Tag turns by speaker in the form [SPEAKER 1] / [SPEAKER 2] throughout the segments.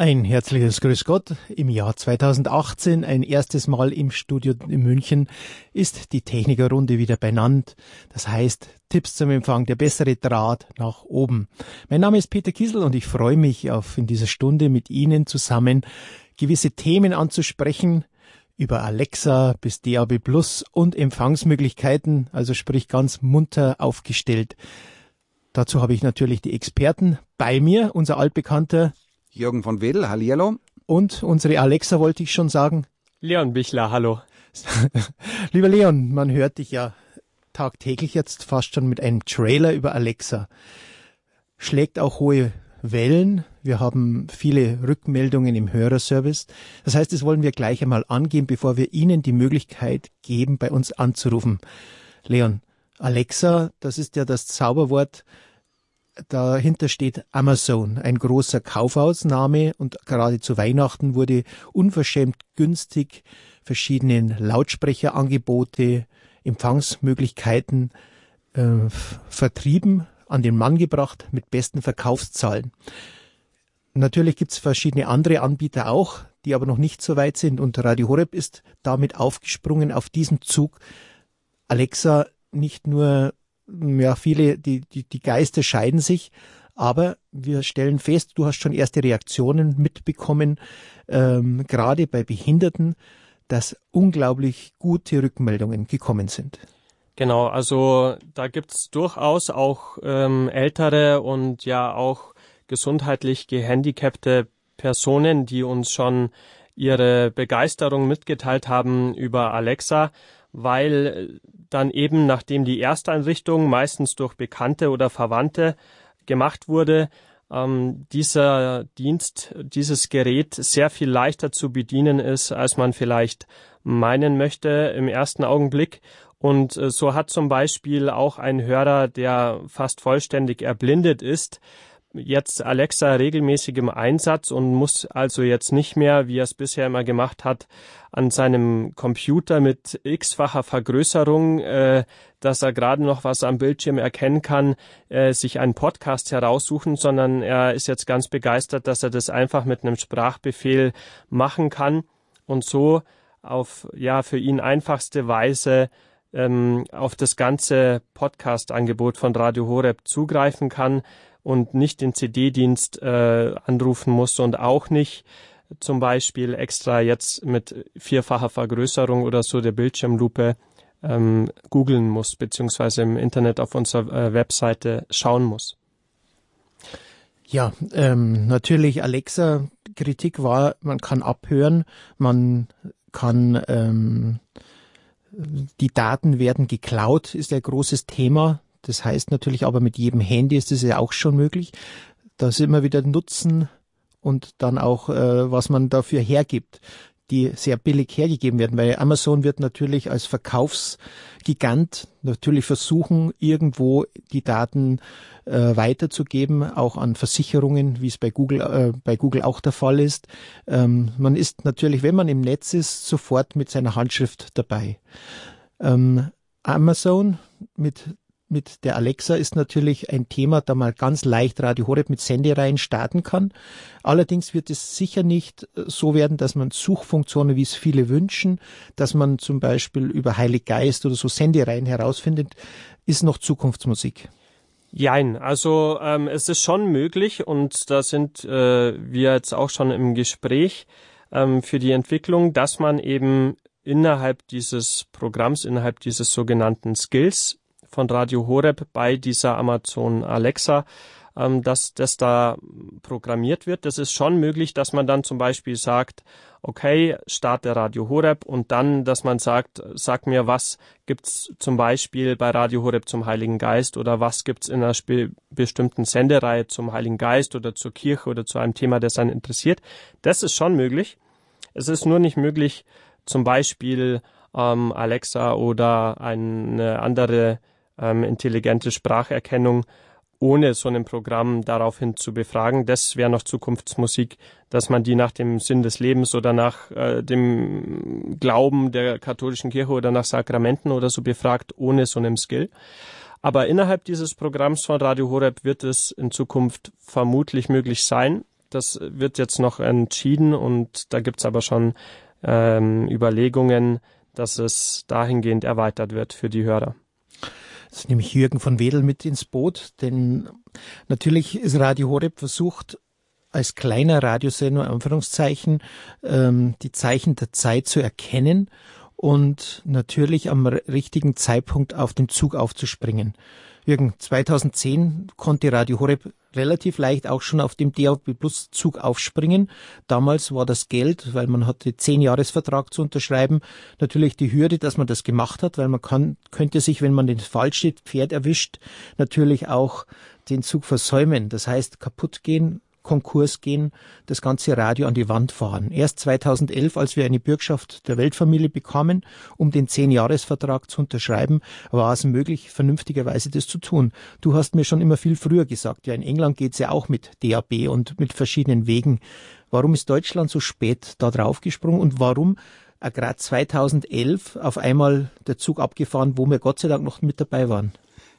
[SPEAKER 1] Ein herzliches Grüß Gott. Im Jahr 2018, ein erstes Mal im Studio in München, ist die Technikerrunde wieder benannt. Das heißt, Tipps zum Empfang, der bessere Draht nach oben. Mein Name ist Peter Kiesel und ich freue mich auf in dieser Stunde mit Ihnen zusammen gewisse Themen anzusprechen, über Alexa bis DAB Plus und Empfangsmöglichkeiten, also sprich ganz munter aufgestellt. Dazu habe ich natürlich die Experten bei mir, unser altbekannter
[SPEAKER 2] Jürgen von Wedel, hallihallo.
[SPEAKER 1] Und unsere Alexa wollte ich schon sagen.
[SPEAKER 3] Leon Bichler, hallo.
[SPEAKER 1] Lieber Leon, man hört dich ja tagtäglich jetzt fast schon mit einem Trailer über Alexa. Schlägt auch hohe Wellen. Wir haben viele Rückmeldungen im Hörerservice. Das heißt, das wollen wir gleich einmal angehen, bevor wir Ihnen die Möglichkeit geben, bei uns anzurufen. Leon, Alexa, das ist ja das Zauberwort, dahinter steht Amazon, ein großer Kaufhausname und gerade zu Weihnachten wurde unverschämt günstig verschiedene Lautsprecherangebote, Empfangsmöglichkeiten äh, vertrieben, an den Mann gebracht mit besten Verkaufszahlen. Natürlich gibt's verschiedene andere Anbieter auch, die aber noch nicht so weit sind und Radio Horeb ist damit aufgesprungen auf diesen Zug. Alexa nicht nur ja, viele, die, die, die Geister scheiden sich, aber wir stellen fest, du hast schon erste Reaktionen mitbekommen, ähm, gerade bei Behinderten, dass unglaublich gute Rückmeldungen gekommen sind.
[SPEAKER 3] Genau, also da gibt's durchaus auch ähm, ältere und ja auch gesundheitlich gehandicapte Personen, die uns schon ihre Begeisterung mitgeteilt haben über Alexa, weil dann eben, nachdem die Ersteinrichtung meistens durch Bekannte oder Verwandte gemacht wurde, ähm, dieser Dienst, dieses Gerät sehr viel leichter zu bedienen ist, als man vielleicht meinen möchte im ersten Augenblick. Und äh, so hat zum Beispiel auch ein Hörer, der fast vollständig erblindet ist, jetzt Alexa regelmäßig im Einsatz und muss also jetzt nicht mehr, wie er es bisher immer gemacht hat, an seinem Computer mit x-facher Vergrößerung, äh, dass er gerade noch was am Bildschirm erkennen kann, äh, sich einen Podcast heraussuchen, sondern er ist jetzt ganz begeistert, dass er das einfach mit einem Sprachbefehl machen kann und so auf ja für ihn einfachste Weise ähm, auf das ganze Podcast-Angebot von Radio Horeb zugreifen kann und nicht den CD-Dienst äh, anrufen muss und auch nicht zum Beispiel extra jetzt mit vierfacher Vergrößerung oder so der Bildschirmlupe ähm, googeln muss, beziehungsweise im Internet auf unserer äh, Webseite schauen muss.
[SPEAKER 1] Ja, ähm, natürlich Alexa, Kritik war, man kann abhören, man kann ähm, die Daten werden geklaut, ist ein großes Thema. Das heißt natürlich aber mit jedem Handy ist es ja auch schon möglich. Da ist immer wieder Nutzen und dann auch, äh, was man dafür hergibt, die sehr billig hergegeben werden, weil Amazon wird natürlich als Verkaufsgigant natürlich versuchen, irgendwo die Daten äh, weiterzugeben, auch an Versicherungen, wie es bei Google, äh, bei Google auch der Fall ist. Ähm, man ist natürlich, wenn man im Netz ist, sofort mit seiner Handschrift dabei. Ähm, Amazon mit mit der Alexa ist natürlich ein Thema, da man ganz leicht Radio Horeb mit Sendereien starten kann. Allerdings wird es sicher nicht äh, so werden, dass man Suchfunktionen, wie es viele wünschen, dass man zum Beispiel über Heilig Geist oder so Sendereien herausfindet, ist noch Zukunftsmusik.
[SPEAKER 3] Jein, also ähm, es ist schon möglich und da sind äh, wir jetzt auch schon im Gespräch ähm, für die Entwicklung, dass man eben innerhalb dieses Programms, innerhalb dieses sogenannten Skills von Radio Horeb bei dieser Amazon Alexa, ähm, dass das da programmiert wird. Das ist schon möglich, dass man dann zum Beispiel sagt, okay, starte Radio Horeb und dann, dass man sagt, sag mir, was gibt's zum Beispiel bei Radio Horeb zum Heiligen Geist oder was gibt's in einer bestimmten Sendereihe zum Heiligen Geist oder zur Kirche oder zu einem Thema, das einen interessiert. Das ist schon möglich. Es ist nur nicht möglich, zum Beispiel ähm, Alexa oder eine andere ähm, intelligente Spracherkennung ohne so ein Programm daraufhin zu befragen. Das wäre noch Zukunftsmusik, dass man die nach dem Sinn des Lebens oder nach äh, dem Glauben der katholischen Kirche oder nach Sakramenten oder so befragt, ohne so einem Skill. Aber innerhalb dieses Programms von Radio Horeb wird es in Zukunft vermutlich möglich sein, Das wird jetzt noch entschieden und da gibt's aber schon ähm, Überlegungen, dass es dahingehend erweitert wird für die Hörer.
[SPEAKER 1] Jetzt nehme ich Jürgen von Wedel mit ins Boot, denn natürlich ist Radio Horeb versucht, als kleiner Radiosender, Anführungszeichen, ähm, die Zeichen der Zeit zu erkennen und natürlich am richtigen Zeitpunkt auf den Zug aufzuspringen. Jürgen, 2010 konnte Radio Horeb relativ leicht auch schon auf dem DAB Plus Zug aufspringen. Damals war das Geld, weil man hatte zehn Jahresvertrag zu unterschreiben, natürlich die Hürde, dass man das gemacht hat, weil man kann, könnte sich, wenn man den falschen Pferd erwischt, natürlich auch den Zug versäumen. Das heißt, kaputt gehen, Konkurs gehen, das ganze Radio an die Wand fahren. Erst 2011, als wir eine Bürgschaft der Weltfamilie bekamen, um den Zehn-Jahres-Vertrag zu unterschreiben, war es möglich, vernünftigerweise das zu tun. Du hast mir schon immer viel früher gesagt, ja, in England geht's ja auch mit DAB und mit verschiedenen Wegen. Warum ist Deutschland so spät da draufgesprungen und warum gerade 2011 auf einmal der Zug abgefahren, wo wir Gott sei Dank noch mit dabei waren?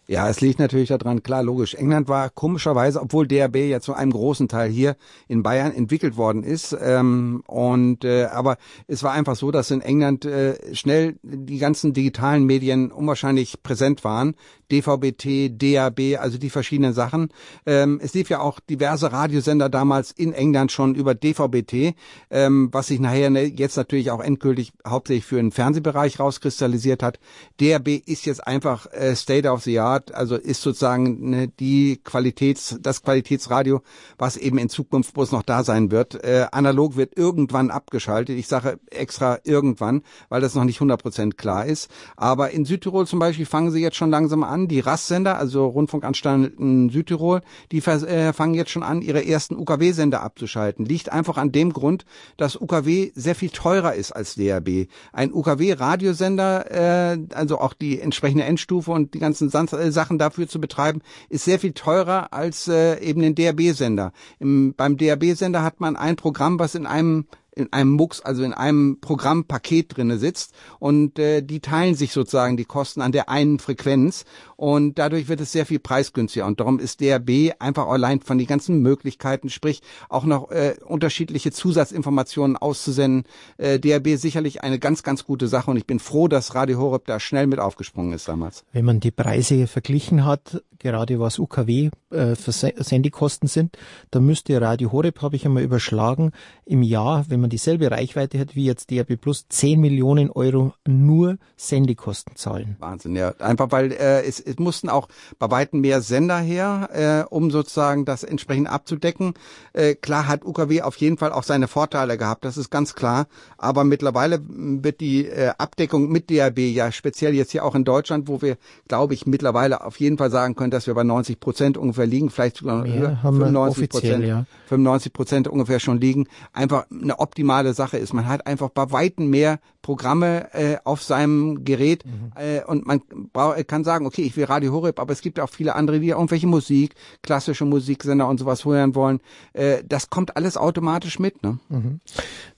[SPEAKER 2] Ja, es liegt natürlich daran, klar, logisch. England war komischerweise, obwohl DRB ja zu einem großen Teil hier in Bayern entwickelt worden ist, ähm, und äh, aber es war einfach so, dass in England äh, schnell die ganzen digitalen Medien unwahrscheinlich präsent waren. DVB-T, DAB, also die verschiedenen Sachen. Ähm, es lief ja auch diverse Radiosender damals in England schon über DVB-T, ähm, was sich nachher ne, jetzt natürlich auch endgültig hauptsächlich für den Fernsehbereich rauskristallisiert hat. DAB ist jetzt einfach äh, State of the Art, also ist sozusagen ne, die Qualitäts, das Qualitätsradio, was eben in Zukunft bloß noch da sein wird. Äh, analog wird irgendwann abgeschaltet. Ich sage extra irgendwann, weil das noch nicht 100% klar ist. Aber in Südtirol zum Beispiel fangen sie jetzt schon langsam an, die RAS-Sender, also Rundfunkanstalten Südtirol, die äh, fangen jetzt schon an, ihre ersten UKW-Sender abzuschalten. Liegt einfach an dem Grund, dass UKW sehr viel teurer ist als DRB. Ein UKW-Radiosender, äh, also auch die entsprechende Endstufe und die ganzen äh, Sachen dafür zu betreiben, ist sehr viel teurer als äh, eben den DRB-Sender. Beim DRB-Sender hat man ein Programm, was in einem in einem Mux, also in einem Programmpaket drinne sitzt und äh, die teilen sich sozusagen die Kosten an der einen Frequenz und dadurch wird es sehr viel preisgünstiger und darum ist DRB einfach allein von den ganzen Möglichkeiten, sprich auch noch äh, unterschiedliche Zusatzinformationen auszusenden, äh, DRB sicherlich eine ganz, ganz gute Sache und ich bin froh, dass Radio Horeb da schnell mit aufgesprungen ist damals.
[SPEAKER 1] Wenn man die Preise verglichen hat, gerade was UKW äh, Sendikosten sind, dann müsste Radio Horeb, habe ich einmal überschlagen, im Jahr, wenn man dieselbe Reichweite hat wie jetzt DRB Plus, 10 Millionen Euro nur Sendekosten zahlen.
[SPEAKER 2] Wahnsinn, ja. Einfach weil äh, es, es mussten auch bei weitem mehr Sender her, äh, um sozusagen das entsprechend abzudecken. Äh, klar hat UKW auf jeden Fall auch seine Vorteile gehabt, das ist ganz klar. Aber mittlerweile wird die äh, Abdeckung mit DRB ja speziell jetzt hier auch in Deutschland, wo wir, glaube ich, mittlerweile auf jeden Fall sagen können, dass wir bei 90 Prozent ungefähr liegen, vielleicht sogar
[SPEAKER 1] höher, 95 Prozent,
[SPEAKER 2] ja. 95 Prozent ungefähr schon liegen, einfach eine optimale Sache ist. Man hat einfach bei weitem mehr Programme äh, auf seinem Gerät mhm. äh, und man kann sagen, okay, ich will Radio Horeb, aber es gibt auch viele andere, die irgendwelche Musik, klassische Musiksender und sowas hören wollen. Äh, das kommt alles automatisch mit. Ne?
[SPEAKER 1] Mhm.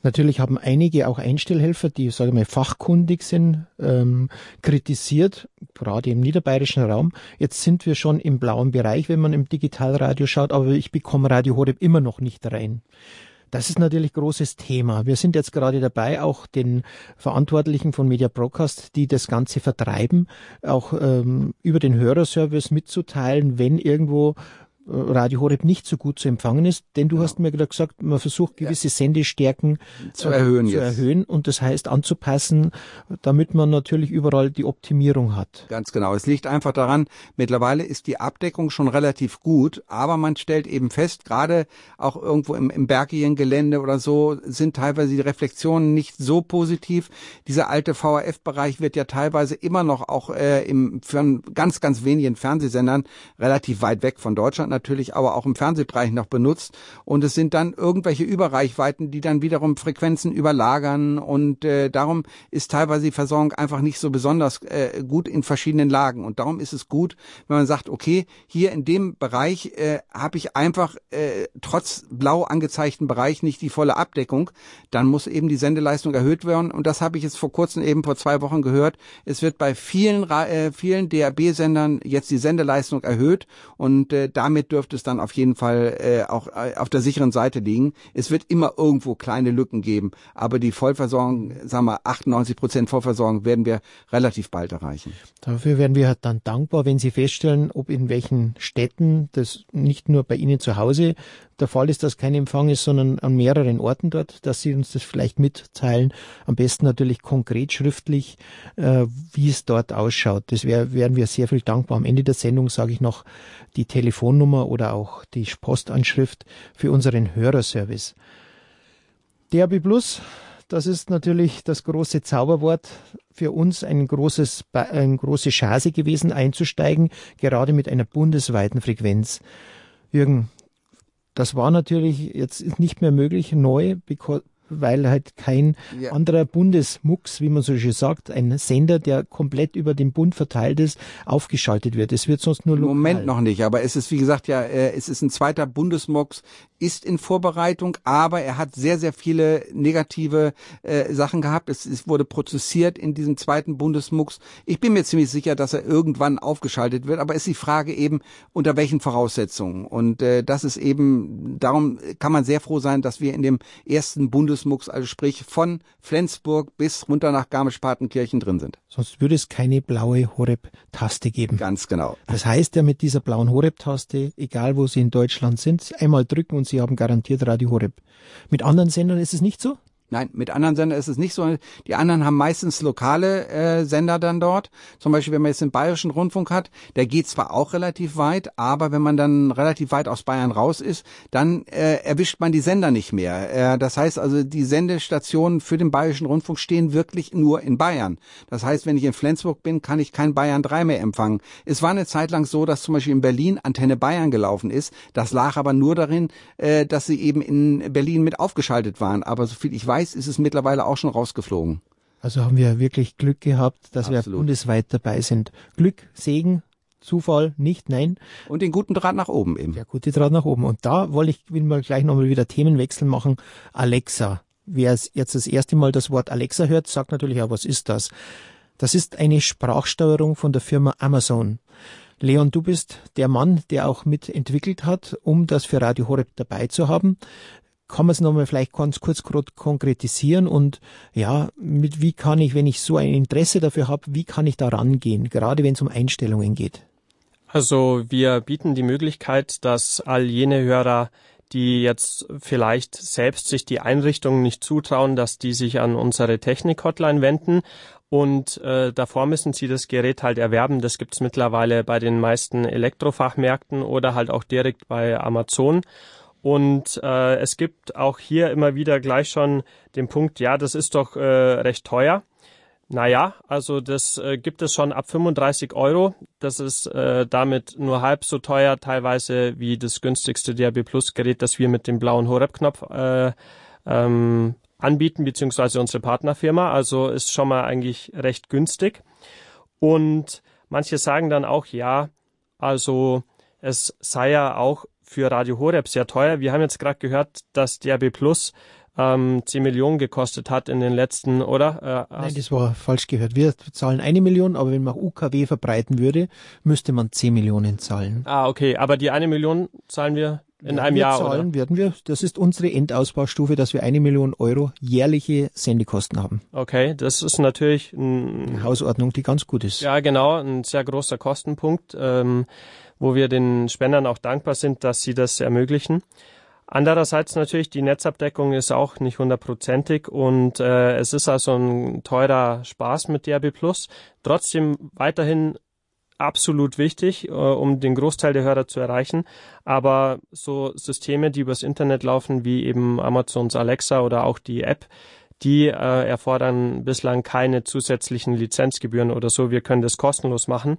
[SPEAKER 1] Natürlich haben einige auch Einstellhelfer, die, sage ich mal, fachkundig sind, ähm, kritisiert, gerade im niederbayerischen Raum. Jetzt sind wir schon im blauen Bereich, wenn man im Digitalradio schaut, aber ich bekomme Radio Horeb immer noch nicht rein. Das ist natürlich großes Thema. Wir sind jetzt gerade dabei, auch den Verantwortlichen von Media Broadcast, die das Ganze vertreiben, auch ähm, über den Hörerservice mitzuteilen, wenn irgendwo Radio Horeb nicht so gut zu empfangen ist, denn du ja. hast mir gerade gesagt, man versucht gewisse Sendestärken
[SPEAKER 2] zu erhöhen,
[SPEAKER 1] äh, zu erhöhen und das heißt anzupassen, damit man natürlich überall die Optimierung hat.
[SPEAKER 2] Ganz genau. Es liegt einfach daran, mittlerweile ist die Abdeckung schon relativ gut, aber man stellt eben fest, gerade auch irgendwo im, im bergigen Gelände oder so sind teilweise die Reflexionen nicht so positiv. Dieser alte VHF-Bereich wird ja teilweise immer noch auch äh, im, für ganz, ganz wenigen Fernsehsendern relativ weit weg von Deutschland natürlich aber auch im Fernsehbereich noch benutzt. Und es sind dann irgendwelche Überreichweiten, die dann wiederum Frequenzen überlagern. Und äh, darum ist teilweise die Versorgung einfach nicht so besonders äh, gut in verschiedenen Lagen. Und darum ist es gut, wenn man sagt, okay, hier in dem Bereich äh, habe ich einfach äh, trotz blau angezeigten Bereich nicht die volle Abdeckung. Dann muss eben die Sendeleistung erhöht werden. Und das habe ich jetzt vor kurzem eben vor zwei Wochen gehört. Es wird bei vielen, äh, vielen DAB-Sendern jetzt die Sendeleistung erhöht und äh, damit damit dürfte es dann auf jeden Fall äh, auch äh, auf der sicheren Seite liegen. Es wird immer irgendwo kleine Lücken geben, aber die Vollversorgung, sagen wir 98 Prozent Vollversorgung werden wir relativ bald erreichen.
[SPEAKER 1] Dafür werden wir dann dankbar, wenn Sie feststellen, ob in welchen Städten das nicht nur bei Ihnen zu Hause der Fall ist, dass kein Empfang ist, sondern an mehreren Orten dort, dass Sie uns das vielleicht mitteilen. Am besten natürlich konkret schriftlich, äh, wie es dort ausschaut. Das wär, wären wir sehr viel dankbar. Am Ende der Sendung sage ich noch die Telefonnummer oder auch die Postanschrift für unseren Hörerservice. DAB Plus, das ist natürlich das große Zauberwort für uns ein großes, eine große Chance gewesen, einzusteigen, gerade mit einer bundesweiten Frequenz. Jürgen, das war natürlich jetzt nicht mehr möglich neu, weil halt kein ja. anderer Bundesmux, wie man so schön sagt, ein Sender, der komplett über den Bund verteilt ist, aufgeschaltet wird. Es wird sonst nur lokal.
[SPEAKER 2] Moment noch nicht, aber es ist wie gesagt ja, äh, es ist ein zweiter Bundesmux, ist in Vorbereitung, aber er hat sehr sehr viele negative äh, Sachen gehabt. Es, es wurde prozessiert in diesem zweiten Bundesmux. Ich bin mir ziemlich sicher, dass er irgendwann aufgeschaltet wird, aber ist die Frage eben unter welchen Voraussetzungen und äh, das ist eben darum kann man sehr froh sein, dass wir in dem ersten Bundes Bundesmux, also sprich von Flensburg bis runter nach Garmisch-Partenkirchen drin sind.
[SPEAKER 1] Sonst würde es keine blaue Horeb-Taste geben.
[SPEAKER 2] Ganz genau.
[SPEAKER 1] Das heißt ja mit dieser blauen Horeb-Taste, egal wo Sie in Deutschland sind, einmal drücken und Sie haben garantiert Radio Horeb. Mit anderen Sendern ist es nicht so?
[SPEAKER 2] Nein, mit anderen Sendern ist es nicht so. Die anderen haben meistens lokale äh, Sender dann dort. Zum Beispiel, wenn man jetzt den Bayerischen Rundfunk hat, der geht zwar auch relativ weit, aber wenn man dann relativ weit aus Bayern raus ist, dann äh, erwischt man die Sender nicht mehr. Äh, das heißt also, die Sendestationen für den Bayerischen Rundfunk stehen wirklich nur in Bayern. Das heißt, wenn ich in Flensburg bin, kann ich kein Bayern 3 mehr empfangen. Es war eine Zeit lang so, dass zum Beispiel in Berlin Antenne Bayern gelaufen ist. Das lag aber nur darin, äh, dass sie eben in Berlin mit aufgeschaltet waren. Aber soviel ich weiß, weiß, ist es mittlerweile auch schon rausgeflogen.
[SPEAKER 1] Also haben wir wirklich Glück gehabt, dass Absolut. wir bundesweit dabei sind. Glück, Segen, Zufall, nicht, nein.
[SPEAKER 2] Und den guten Draht nach oben eben.
[SPEAKER 1] Der gute Draht nach oben. Und da wollte ich, will mal gleich nochmal wieder Themenwechsel machen. Alexa. Wer jetzt das erste Mal das Wort Alexa hört, sagt natürlich, ja, was ist das? Das ist eine Sprachsteuerung von der Firma Amazon. Leon, du bist der Mann, der auch mitentwickelt hat, um das für Radio Horeb dabei zu haben kann man es nochmal vielleicht ganz kurz konkretisieren und ja, mit wie kann ich, wenn ich so ein Interesse dafür habe, wie kann ich da rangehen, gerade wenn es um Einstellungen geht?
[SPEAKER 3] Also wir bieten die Möglichkeit, dass all jene Hörer, die jetzt vielleicht selbst sich die Einrichtungen nicht zutrauen, dass die sich an unsere Technik-Hotline wenden und äh, davor müssen sie das Gerät halt erwerben. Das gibt's mittlerweile bei den meisten Elektrofachmärkten oder halt auch direkt bei Amazon. Und äh, es gibt auch hier immer wieder gleich schon den Punkt, ja, das ist doch äh, recht teuer. Naja, also das äh, gibt es schon ab 35 Euro. Das ist äh, damit nur halb so teuer teilweise wie das günstigste DAB Plus Gerät, das wir mit dem blauen Horeb-Knopf äh, ähm, anbieten, beziehungsweise unsere Partnerfirma. Also ist schon mal eigentlich recht günstig. Und manche sagen dann auch, ja, also es sei ja auch für Radio Horeb sehr teuer. Wir haben jetzt gerade gehört, dass DRB Plus ähm, 10 Millionen gekostet hat in den letzten, oder?
[SPEAKER 1] Äh, Nein, das war falsch gehört. Wir zahlen eine Million, aber wenn man UKW verbreiten würde, müsste man 10 Millionen zahlen.
[SPEAKER 3] Ah, okay. Aber die eine Million zahlen wir in einem
[SPEAKER 1] wir
[SPEAKER 3] Jahr,
[SPEAKER 1] zahlen,
[SPEAKER 3] oder?
[SPEAKER 1] werden wir. Das ist unsere Endausbaustufe, dass wir eine Million Euro jährliche Sendekosten haben.
[SPEAKER 3] Okay, das ist natürlich ein,
[SPEAKER 1] eine Hausordnung, die ganz gut ist.
[SPEAKER 3] Ja, genau, ein sehr großer Kostenpunkt. Ähm, wo wir den Spendern auch dankbar sind, dass sie das ermöglichen. Andererseits natürlich, die Netzabdeckung ist auch nicht hundertprozentig und äh, es ist also ein teurer Spaß mit DRB. Trotzdem weiterhin absolut wichtig, äh, um den Großteil der Hörer zu erreichen. Aber so Systeme, die übers Internet laufen, wie eben Amazons Alexa oder auch die App, die äh, erfordern bislang keine zusätzlichen Lizenzgebühren oder so. Wir können das kostenlos machen.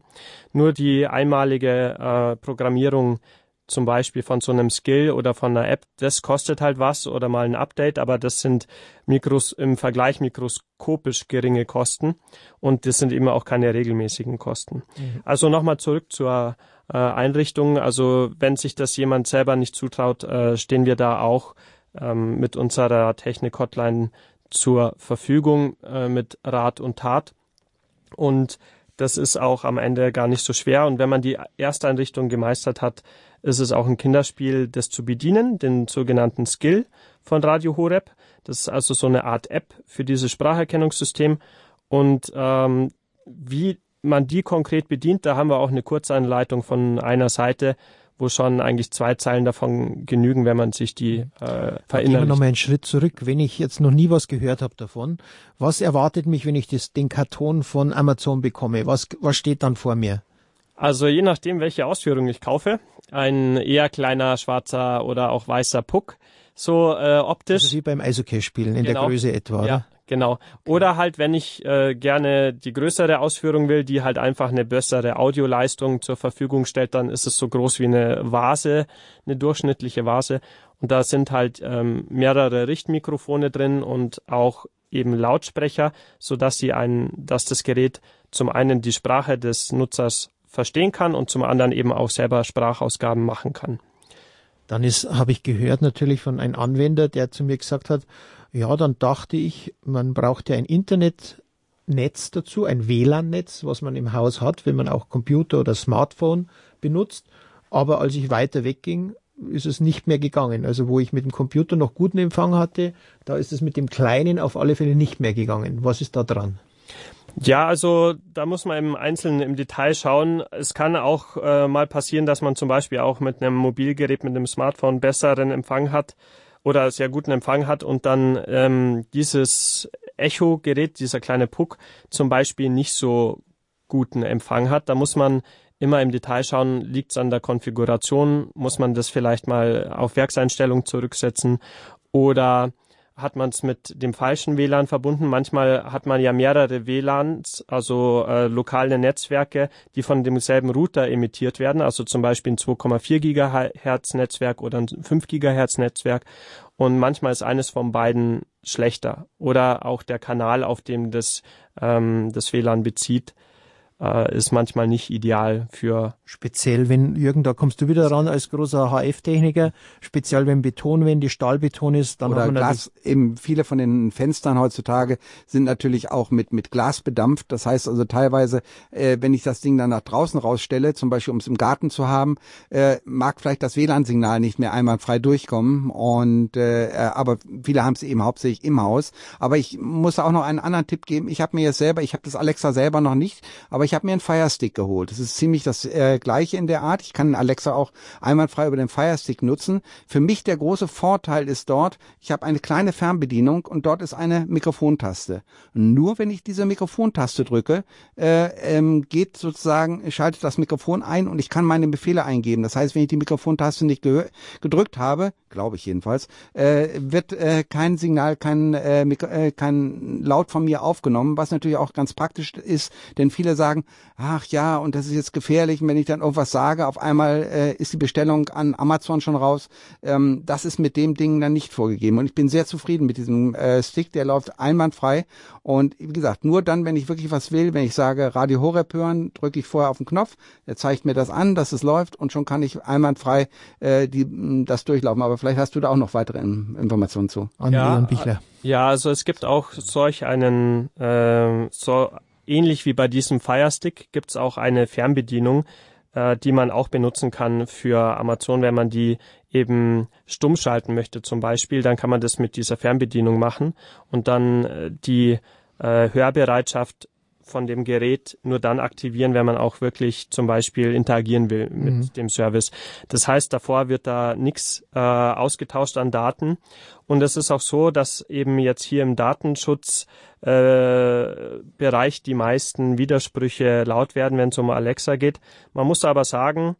[SPEAKER 3] Nur die einmalige äh, Programmierung zum Beispiel von so einem Skill oder von einer App, das kostet halt was oder mal ein Update, aber das sind Mikros im Vergleich mikroskopisch geringe Kosten und das sind eben auch keine regelmäßigen Kosten. Mhm. Also nochmal zurück zur äh, Einrichtung. Also wenn sich das jemand selber nicht zutraut, äh, stehen wir da auch ähm, mit unserer Technik-Hotline zur Verfügung äh, mit Rat und Tat. Und Das ist auch am Ende gar nicht so schwer. Und wenn man die Ersteinrichtung gemeistert hat, ist es auch ein Kinderspiel, das zu bedienen, den sogenannten Skill von Radio Horeb. Das ist also so eine Art App für dieses Spracherkennungssystem. Und ähm, wie man die konkret bedient, da haben wir auch eine Kurzanleitung von einer Seite, wo schon eigentlich zwei Zeilen davon genügen, wenn man sich die äh,
[SPEAKER 1] verinnerlicht. Gehen wir nochmal einen Schritt zurück. Wenn ich jetzt noch nie was gehört habe davon, was erwartet mich, wenn ich das, den Karton von Amazon bekomme? Was, was steht dann vor mir?
[SPEAKER 3] Also je nachdem, welche Ausführung ich kaufe, ein eher kleiner schwarzer oder auch weißer Puck, so äh, optisch. Also
[SPEAKER 1] wie beim Eishockey-Spielen in genau. der Größe etwa, oder?
[SPEAKER 3] Genau. Oder halt, wenn ich äh, gerne die größere Ausführung will, die halt einfach eine bessere Audioleistung zur Verfügung stellt, dann ist es so groß wie eine Vase, eine durchschnittliche Vase. Und da sind halt ähm, mehrere Richtmikrofone drin und auch eben Lautsprecher, so dass sie ein, dass das Gerät zum einen die Sprache des Nutzers verstehen kann und zum anderen eben auch selber Sprachausgaben machen kann.
[SPEAKER 1] Dann ist, habe ich gehört natürlich von einem Anwender, der zu mir gesagt hat, ja, dann dachte ich, man braucht ja ein Internetnetz dazu, ein WLAN-Netz, was man im Haus hat, wenn man auch Computer oder Smartphone benutzt. Aber als ich weiter wegging, ist es nicht mehr gegangen. Also wo ich mit dem Computer noch guten Empfang hatte, da ist es mit dem kleinen auf alle Fälle nicht mehr gegangen. Was ist da dran?
[SPEAKER 3] Ja, also da muss man im Einzelnen im Detail schauen. Es kann auch äh, mal passieren, dass man zum Beispiel auch mit einem Mobilgerät, mit einem Smartphone besseren Empfang hat oder sehr guten Empfang hat und dann ähm, dieses Echo-Gerät, dieser kleine Puck zum Beispiel nicht so guten Empfang hat. Da muss man immer im Detail schauen, liegt es an der Konfiguration, muss man das vielleicht mal auf Werkseinstellung zurücksetzen oder hat man es mit dem falschen WLAN verbunden. Manchmal hat man ja mehrere WLANs, also äh, lokale Netzwerke, die von demselben Router emittiert werden, also zum Beispiel ein 2,4 Gigahertz Netzwerk oder ein 5 Gigahertz Netzwerk. Und manchmal ist eines von beiden schlechter. Oder auch der Kanal, auf dem das, ähm, das WLAN bezieht, äh, ist manchmal nicht ideal für.
[SPEAKER 1] Speziell, wenn, Jürgen, da kommst du wieder ran als großer HF-Techniker, speziell wenn Beton, wenn die Stahlbeton ist, dann
[SPEAKER 2] Oder Glas, eben viele von den Fenstern heutzutage sind natürlich auch mit, mit Glas bedampft. Das heißt also teilweise, äh, wenn ich das Ding dann nach draußen rausstelle, zum Beispiel um es im Garten zu haben, äh, mag vielleicht das WLAN-Signal nicht mehr einwandfrei durchkommen. Und äh, äh aber viele haben es eben hauptsächlich im Haus. Aber ich muss auch noch einen anderen Tipp geben. Ich habe mir jetzt selber, ich habe das Alexa selber noch nicht, aber ich habe mir einen Fire Stick geholt. Das ist ziemlich das äh, gleiche in der Art. Ich kann Alexa auch einwandfrei über den Fire Stick nutzen. Für mich der große Vorteil ist dort, ich habe eine kleine Fernbedienung und dort ist eine Mikrofontaste. Nur wenn ich diese Mikrofontaste drücke, äh, ähm, geht sozusagen, schaltet das Mikrofon ein und ich kann meine Befehle eingeben. Das heißt, wenn ich die Mikrofontaste nicht gedrückt habe, glaube ich jedenfalls, äh, wird äh, kein Signal, kein, äh, äh, kein Laut von mir aufgenommen, was natürlich auch ganz praktisch ist, denn viele sagen, ach ja, und das ist jetzt gefährlich, wenn ich dann irgendwas sage, auf einmal äh, ist die Bestellung an Amazon schon raus. Ähm, das ist mit dem Ding dann nicht vorgegeben. Und ich bin sehr zufrieden mit diesem äh, Stick, der läuft einwandfrei. Und wie gesagt, nur dann, wenn ich wirklich was will, wenn ich sage Radio Horeb hören, drücke ich vorher auf den Knopf, der zeigt mir das an, dass es läuft und schon kann ich einwandfrei äh, die, das durchlaufen. Aber vielleicht hast du da auch noch weitere Informationen zu.
[SPEAKER 3] Ja, ja, also es gibt auch solch einen äh, so ähnlich wie bei diesem Firestick gibt es auch eine Fernbedienung, äh, die man auch benutzen kann für Amazon, wenn man die eben stumm schalten möchte zum Beispiel, dann kann man das mit dieser Fernbedienung machen und dann äh, die äh, Hörbereitschaft von dem Gerät nur dann aktivieren, wenn man auch wirklich zum Beispiel interagieren will mit mhm. dem Service. Das heißt, davor wird da nichts äh, ausgetauscht an Daten. Und es ist auch so, dass eben jetzt hier im Datenschutzbereich äh, die meisten Widersprüche laut werden, wenn es um Alexa geht. Man muss aber sagen,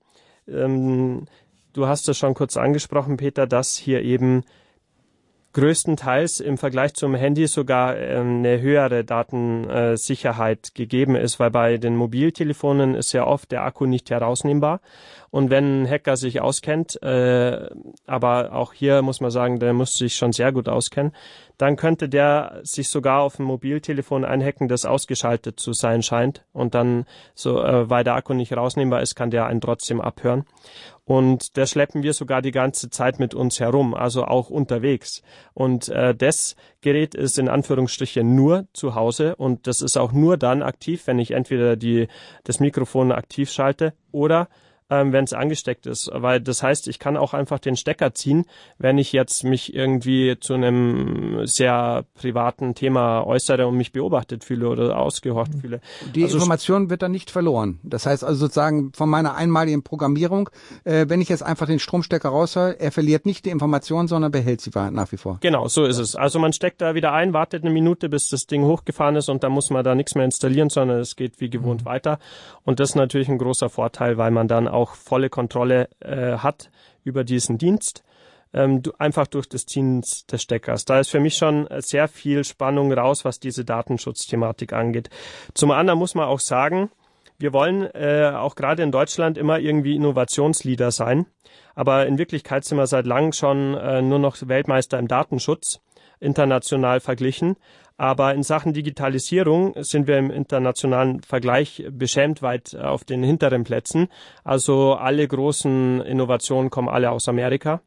[SPEAKER 3] ähm, du hast es schon kurz angesprochen, Peter, dass hier eben größtenteils im Vergleich zum Handy sogar ähm, eine höhere Datensicherheit gegeben ist, weil bei den Mobiltelefonen ist ja oft der Akku nicht herausnehmbar. Und wenn ein Hacker sich auskennt, äh, aber auch hier muss man sagen, der muss sich schon sehr gut auskennen, dann könnte der sich sogar auf ein Mobiltelefon einhacken, das ausgeschaltet zu sein scheint. Und dann, so, äh, weil der Akku nicht rausnehmbar ist, kann der einen trotzdem abhören. Und der schleppen wir sogar die ganze Zeit mit uns herum, also auch unterwegs. Und äh, das Gerät ist in Anführungsstrichen nur zu Hause und das ist auch nur dann aktiv, wenn ich entweder die, das Mikrofon aktiv schalte oder ähm, wenn es angesteckt ist. Weil das heißt, ich kann auch einfach den Stecker ziehen, wenn ich jetzt mich irgendwie zu einem sehr privaten Thema äußere und mich beobachtet fühle oder ausgehorcht mhm. fühle.
[SPEAKER 2] Die also Information wird dann nicht verloren. Das heißt also sozusagen von meiner einmaligen Programmierung, äh, wenn ich jetzt einfach den Stromstecker raushöre, er verliert nicht die Information, sondern behält sie nach wie vor.
[SPEAKER 3] Genau, so ist es. Also man steckt da wieder ein, wartet eine Minute, bis das Ding hochgefahren ist und dann muss man da nichts mehr installieren, sondern es geht wie gewohnt mhm. weiter. Und das ist natürlich ein großer Vorteil, weil man dann auch volle Kontrolle äh, hat über diesen Dienst, ähm, einfach durch das Ziehen des Steckers. Da ist für mich schon sehr viel Spannung raus, was diese Datenschutzthematik angeht. Zum anderen muss man auch sagen, wir wollen äh, auch gerade in Deutschland immer irgendwie Innovationsleader sein. Aber in Wirklichkeit sind wir seit langem schon äh, nur noch Weltmeister im Datenschutz, international verglichen. Aber in Sachen Digitalisierung sind wir im internationalen Vergleich beschämt weit auf den hinteren Plätzen. Also alle großen Innovationen kommen alle aus Amerika.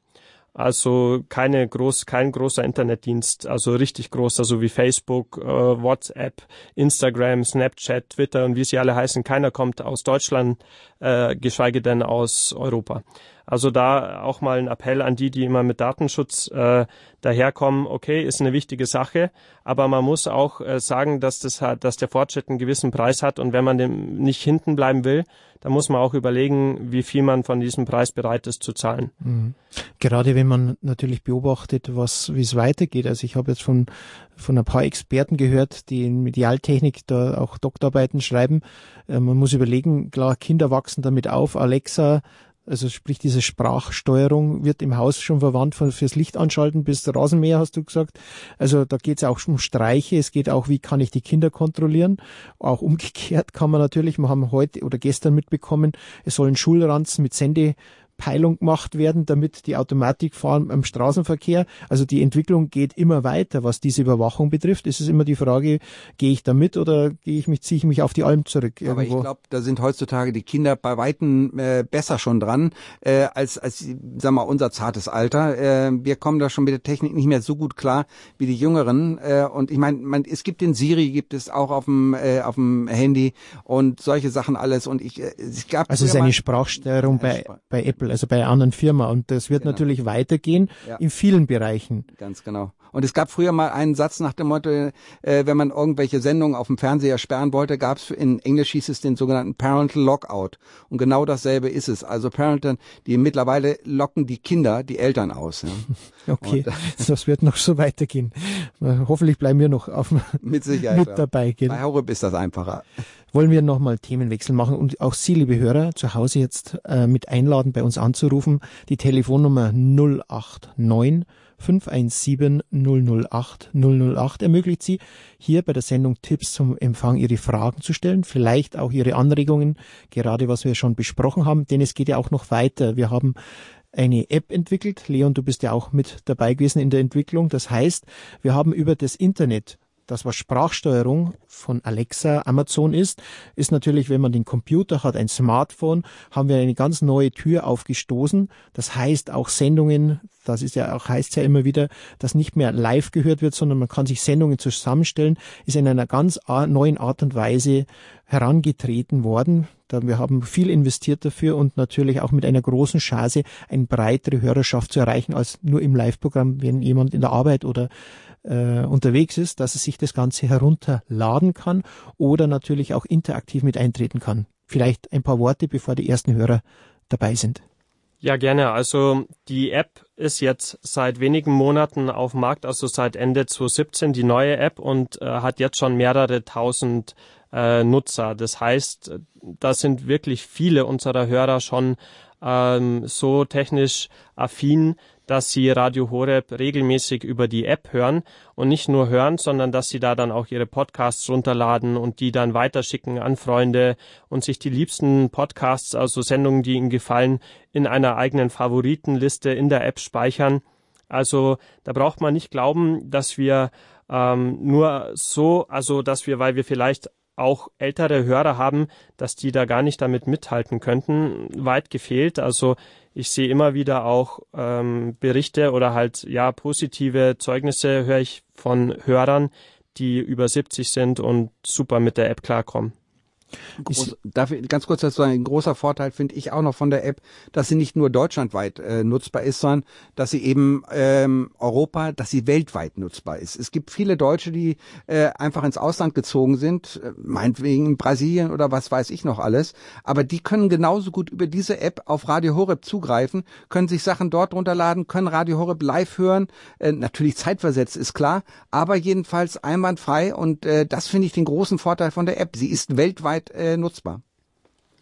[SPEAKER 3] Also keine groß, kein großer Internetdienst, also richtig großer, so wie Facebook, äh, WhatsApp, Instagram, Snapchat, Twitter und wie sie alle heißen. Keiner kommt aus Deutschland, äh, geschweige denn aus Europa. Also da auch mal ein Appell an die, die immer mit Datenschutz äh, daherkommen. Okay, ist eine wichtige Sache, aber man muss auch äh, sagen, dass das hat, dass der Fortschritt einen gewissen Preis hat und wenn man dem nicht hinten bleiben will, dann muss man auch überlegen, wie viel man von diesem Preis bereit ist zu zahlen. Mhm.
[SPEAKER 1] Gerade wenn man natürlich beobachtet, was wie es weitergeht. Also ich habe jetzt von von ein paar Experten gehört, die in Medialtechnik da auch Doktorarbeiten schreiben. Äh, man muss überlegen, klar, Kinder wachsen damit auf. Alexa also sprich, diese Sprachsteuerung wird im Haus schon verwandt fürs Licht anschalten bis Rasenmäher, hast du gesagt. Also da geht es auch um Streiche. Es geht auch, wie kann ich die Kinder kontrollieren. Auch umgekehrt kann man natürlich, wir haben heute oder gestern mitbekommen, es sollen Schulranzen mit Sende Peilung gemacht werden, damit die Automatik fahren im Straßenverkehr. Also die Entwicklung geht immer weiter, was diese Überwachung betrifft. Es ist immer die Frage, gehe ich da mit oder gehe ich mich, ziehe ich mich auf die Alm zurück?
[SPEAKER 2] Irgendwo? Aber ich glaube, da sind heutzutage die Kinder bei Weitem äh, besser schon dran, äh, als, als, sag mal, unser zartes Alter. Äh, wir kommen da schon mit der Technik nicht mehr so gut klar wie die Jüngeren. Äh, und ich meine, es gibt den Siri, gibt es auch auf dem, äh, auf dem Handy und solche Sachen alles. Und ich, äh, es gab
[SPEAKER 1] also es ist eine Sprachsteuerung bei, bei Apple Apple, also bei anderen Firma. Und das wird genau. natürlich weitergehen ja. in vielen Bereichen.
[SPEAKER 2] Ganz genau. Und es gab früher mal einen Satz nach dem Motto, äh, wenn man irgendwelche Sendungen auf dem Fernseher sperren wollte, gab es in Englisch hieß es den sogenannten Parental Lockout. Und genau dasselbe ist es. Also Parental, die mittlerweile locken die Kinder die Eltern aus. Ja.
[SPEAKER 1] Okay, Und, das wird noch so weitergehen. Hoffentlich bleiben wir noch auf,
[SPEAKER 2] mit, Sicherheit,
[SPEAKER 1] mit dabei.
[SPEAKER 2] Gell? Bei Horeb ist das einfacher
[SPEAKER 1] wollen wir nochmal Themenwechsel machen und auch Sie, liebe Hörer, zu Hause jetzt äh, mit einladen, bei uns anzurufen. Die Telefonnummer 089 517 008 008 ermöglicht Sie, hier bei der Sendung Tipps zum Empfang Ihre Fragen zu stellen, vielleicht auch Ihre Anregungen, gerade was wir schon besprochen haben, denn es geht ja auch noch weiter. Wir haben eine App entwickelt. Leon, du bist ja auch mit dabei gewesen in der Entwicklung. Das heißt, wir haben über das Internet das, was Sprachsteuerung von Alexa, Amazon ist, ist natürlich, wenn man den Computer hat, ein Smartphone, haben wir eine ganz neue Tür aufgestoßen. Das heißt auch Sendungen, das ist ja auch, heißt ja immer wieder, dass nicht mehr live gehört wird, sondern man kann sich Sendungen zusammenstellen, ist in einer ganz neuen Art und Weise herangetreten worden. Wir haben viel investiert dafür und natürlich auch mit einer großen Chance, eine breitere Hörerschaft zu erreichen als nur im Live-Programm, wenn jemand in der Arbeit oder äh, unterwegs ist, dass es sich das Ganze herunterladen kann oder natürlich auch interaktiv mit eintreten kann. Vielleicht ein paar Worte, bevor die ersten Hörer dabei sind.
[SPEAKER 3] Ja, gerne. Also die App ist jetzt seit wenigen Monaten auf dem Markt, also seit Ende 2017 die neue App und äh, hat jetzt schon mehrere tausend äh, Nutzer. Das heißt, da sind wirklich viele unserer Hörer schon ähm, so technisch affin, dass sie Radio Horeb regelmäßig über die App hören und nicht nur hören, sondern dass sie da dann auch ihre Podcasts runterladen und die dann weiterschicken an Freunde und sich die liebsten Podcasts, also Sendungen, die ihnen gefallen, in einer eigenen Favoritenliste in der App speichern. Also da braucht man nicht glauben, dass wir ähm, nur so, also dass wir, weil wir vielleicht auch ältere Hörer haben, dass die da gar nicht damit mithalten könnten. Weit gefehlt. Also ich sehe immer wieder auch ähm, Berichte oder halt ja positive Zeugnisse höre ich von Hörern, die über 70 sind und super mit der App klarkommen.
[SPEAKER 2] Groß, darf ich ganz kurz dazu sagen, ein großer Vorteil finde ich auch noch von der App, dass sie nicht nur deutschlandweit äh, nutzbar ist, sondern dass sie eben ähm, Europa, dass sie weltweit nutzbar ist. Es gibt viele Deutsche, die äh, einfach ins Ausland gezogen sind, äh, meinetwegen Brasilien oder was weiß ich noch alles, aber die können genauso gut über diese App auf Radio Horeb zugreifen, können sich Sachen dort runterladen, können Radio Horeb live hören, äh, natürlich zeitversetzt ist klar, aber jedenfalls einwandfrei und äh, das finde ich den großen Vorteil von der App. Sie ist weltweit weltweit äh, nutzbar.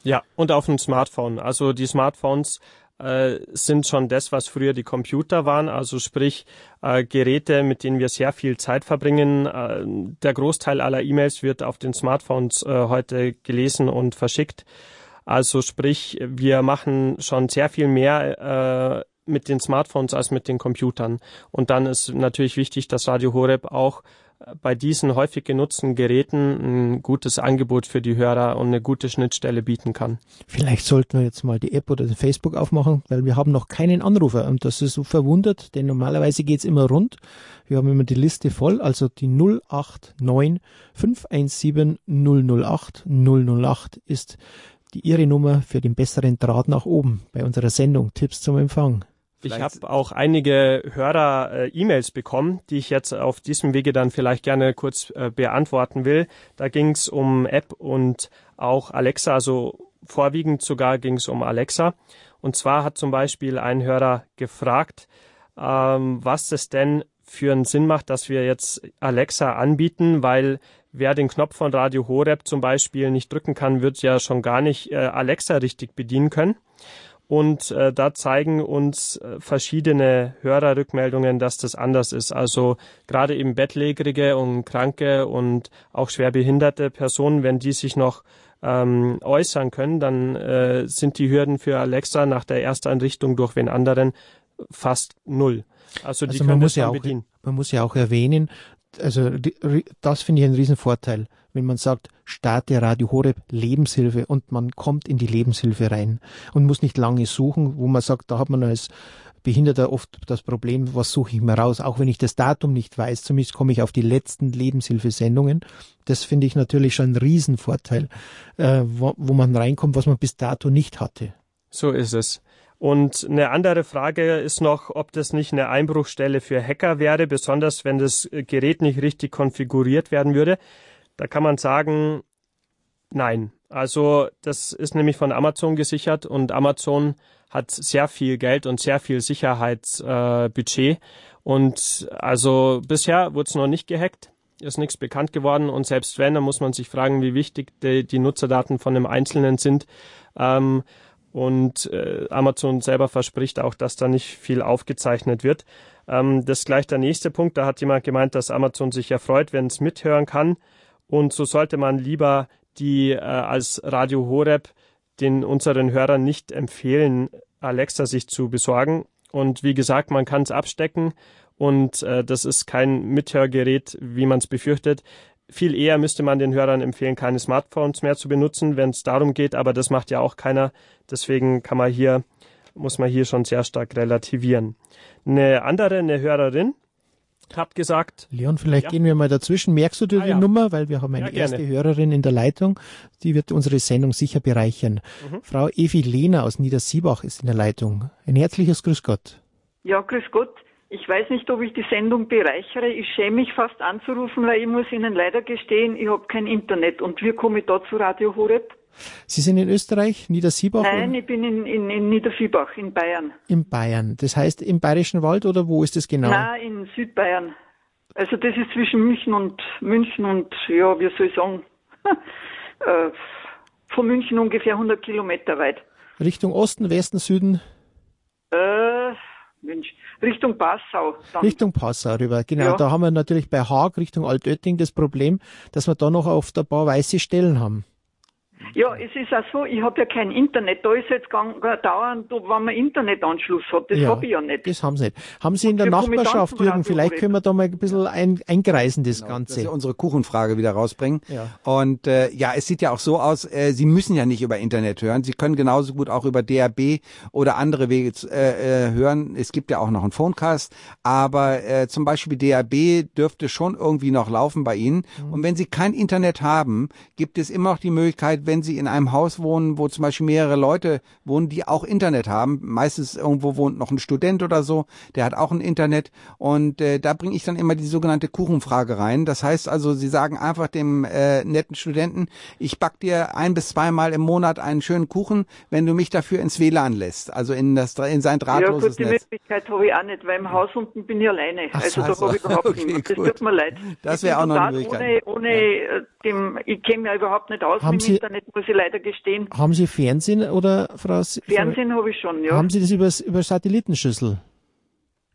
[SPEAKER 3] Ja, und auf dem Smartphone. Also die Smartphones äh, sind schon das, was früher die Computer waren, also sprich äh, Geräte, mit denen wir sehr viel Zeit verbringen. Äh, der Großteil aller E-Mails wird auf den Smartphones äh, heute gelesen und verschickt. Also sprich, wir machen schon sehr viel mehr äh, mit den Smartphones als mit den Computern. Und dann ist natürlich wichtig, dass Radio Horeb auch bei diesen häufig genutzten Geräten ein gutes Angebot für die Hörer und eine gute Schnittstelle bieten kann.
[SPEAKER 1] Vielleicht sollten wir jetzt mal die App oder den Facebook aufmachen, weil wir haben noch keinen Anrufer und das ist so verwundert, denn normalerweise geht's immer rund. Wir haben immer die Liste voll, also die 089 517 008 008 ist die Ihre Nummer für den besseren Draht nach oben bei unserer Sendung Tipps zum Empfang.
[SPEAKER 3] Ich habe auch einige Hörer-E-Mails äh, bekommen, die ich jetzt auf diesem Wege dann vielleicht gerne kurz äh, beantworten will. Da ging es um App und auch Alexa, also vorwiegend sogar ging es um Alexa. Und zwar hat zum Beispiel ein Hörer gefragt, ähm, was es denn für einen Sinn macht, dass wir jetzt Alexa anbieten, weil wer den Knopf von Radio Horeb zum Beispiel nicht drücken kann, wird ja schon gar nicht äh, Alexa richtig bedienen können. Und äh, da zeigen uns äh, verschiedene Hörerrückmeldungen, dass das anders ist. Also gerade eben bettlägerige und kranke und auch schwerbehinderte Personen, wenn die sich noch ähm, äußern können, dann äh, sind die Hürden für Alexa nach der Ersteinrichtung durch wen anderen fast null.
[SPEAKER 1] Also, die also man muss ja auch, bedienen. Man muss ja auch erwähnen, also das finde ich einen Riesenvorteil wenn man sagt, starte Radio Horeb Lebenshilfe und man kommt in die Lebenshilfe rein und muss nicht lange suchen, wo man sagt, da hat man als Behinderter oft das Problem, was suche ich mir raus, auch wenn ich das Datum nicht weiß, zumindest komme ich auf die letzten Lebenshilfesendungen. Das finde ich natürlich schon ein Riesenvorteil, äh, wo, wo man reinkommt, was man bis dato nicht hatte.
[SPEAKER 3] So ist es. Und eine andere Frage ist noch, ob das nicht eine Einbruchstelle für Hacker wäre, besonders wenn das Gerät nicht richtig konfiguriert werden würde. Da kann man sagen, nein. Also das ist nämlich von Amazon gesichert und Amazon hat sehr viel Geld und sehr viel Sicherheitsbudget. Äh, und also bisher wurde es noch nicht gehackt, ist nichts bekannt geworden. Und selbst wenn, dann muss man sich fragen, wie wichtig die, die Nutzerdaten von einem Einzelnen sind. Ähm, und äh, Amazon selber verspricht auch, dass da nicht viel aufgezeichnet wird. Ähm, das ist gleich der nächste Punkt. Da hat jemand gemeint, dass Amazon sich ja freut, wenn es mithören kann. Und so sollte man lieber die äh, als Radio Horeb den unseren Hörern nicht empfehlen, Alexa sich zu besorgen. Und wie gesagt, man kann es abstecken und äh, das ist kein Mithörgerät, wie man es befürchtet. Viel eher müsste man den Hörern empfehlen, keine Smartphones mehr zu benutzen, wenn es darum geht, aber das macht ja auch keiner. Deswegen kann man hier, muss man hier schon sehr stark relativieren. Eine andere, eine Hörerin, habt gesagt.
[SPEAKER 1] Leon, vielleicht ja. gehen wir mal dazwischen. Merkst du dir ah, die ja. Nummer? Weil wir haben eine ja, erste Hörerin in der Leitung. Die wird unsere Sendung sicher bereichern. Mhm. Frau Evi Lehner aus Niedersiebach ist in der Leitung. Ein herzliches Grüß Gott.
[SPEAKER 4] Ja, grüß Gott. Ich weiß nicht, ob ich die Sendung bereichere. Ich schäme mich fast anzurufen, weil ich muss Ihnen leider gestehen, ich habe kein Internet. Und wie komme ich da zu Radio Horeb?
[SPEAKER 1] Sie sind in Österreich, Niedersiebach?
[SPEAKER 4] Nein, oder? ich bin in, in, in Niedersiebach, in Bayern.
[SPEAKER 1] In Bayern. Das heißt im Bayerischen Wald oder wo ist das genau?
[SPEAKER 4] Nein, in Südbayern. Also das ist zwischen München und München und ja, wie soll ich sagen, äh, von München ungefähr 100 Kilometer weit.
[SPEAKER 1] Richtung Osten, Westen, Süden?
[SPEAKER 4] Äh, Mensch, Richtung Passau.
[SPEAKER 1] Dann. Richtung Passau rüber, genau. Ja. Da haben wir natürlich bei Haag Richtung Altötting das Problem, dass wir da noch oft ein paar weiße Stellen haben.
[SPEAKER 4] Ja, es ist auch so, ich habe ja kein Internet. Da ist jetzt gang, dauernd, wenn man Internetanschluss hat. Das
[SPEAKER 1] Ja,
[SPEAKER 4] habe ich ja nicht.
[SPEAKER 1] Das haben sie nicht. Haben Sie in der Nachbarschaft, Jürgen, vielleicht können wir da mal ein bisschen ein, eingreisen, das
[SPEAKER 2] Genau, dass
[SPEAKER 1] Ganze.
[SPEAKER 2] wir unsere Kuchenfrage wieder rausbringen.
[SPEAKER 1] Ja.
[SPEAKER 2] Und äh, ja, es sieht ja auch so aus, äh, Sie müssen ja nicht über Internet hören. Sie können genauso gut auch über DAB oder andere Wege äh, äh, hören. Es gibt ja auch noch einen Phonecast, aber äh, zum Beispiel DAB dürfte schon irgendwie noch laufen bei Ihnen.
[SPEAKER 1] Mhm.
[SPEAKER 2] Und wenn Sie kein Internet haben, gibt es immer noch die Möglichkeit, wenn Sie in einem Haus wohnen, wo zum Beispiel mehrere Leute wohnen, die auch Internet haben. Meistens irgendwo wohnt noch ein Student oder so, der hat auch ein Internet. Und äh, da bringe ich dann immer die sogenannte Kuchenfrage rein. Das heißt also, Sie sagen einfach dem äh, netten Studenten, ich back dir ein bis zweimal im Monat einen schönen Kuchen, wenn du mich dafür ins WLAN lässt, also in das in sein
[SPEAKER 4] Ja,
[SPEAKER 2] drahtloses
[SPEAKER 4] gut, die
[SPEAKER 2] Netz.
[SPEAKER 4] Möglichkeit habe ich auch nicht, weil im Haus unten bin ich alleine.
[SPEAKER 1] Ach
[SPEAKER 4] also
[SPEAKER 1] so,
[SPEAKER 4] da habe ich überhaupt
[SPEAKER 2] okay,
[SPEAKER 4] niemand. Das tut mir leid.
[SPEAKER 2] Das wäre auch noch eine Möglichkeit.
[SPEAKER 4] Ohne, ohne äh, dem, ich kenne mich ja überhaupt nicht aus
[SPEAKER 1] Haben
[SPEAKER 4] mit dem
[SPEAKER 1] Sie-
[SPEAKER 4] Internet, muss ich leider gestehen.
[SPEAKER 1] Haben Sie Fernsehen oder Frau?
[SPEAKER 4] Fernsehen habe ich schon, ja.
[SPEAKER 1] Haben Sie das über, über Satellitenschüssel?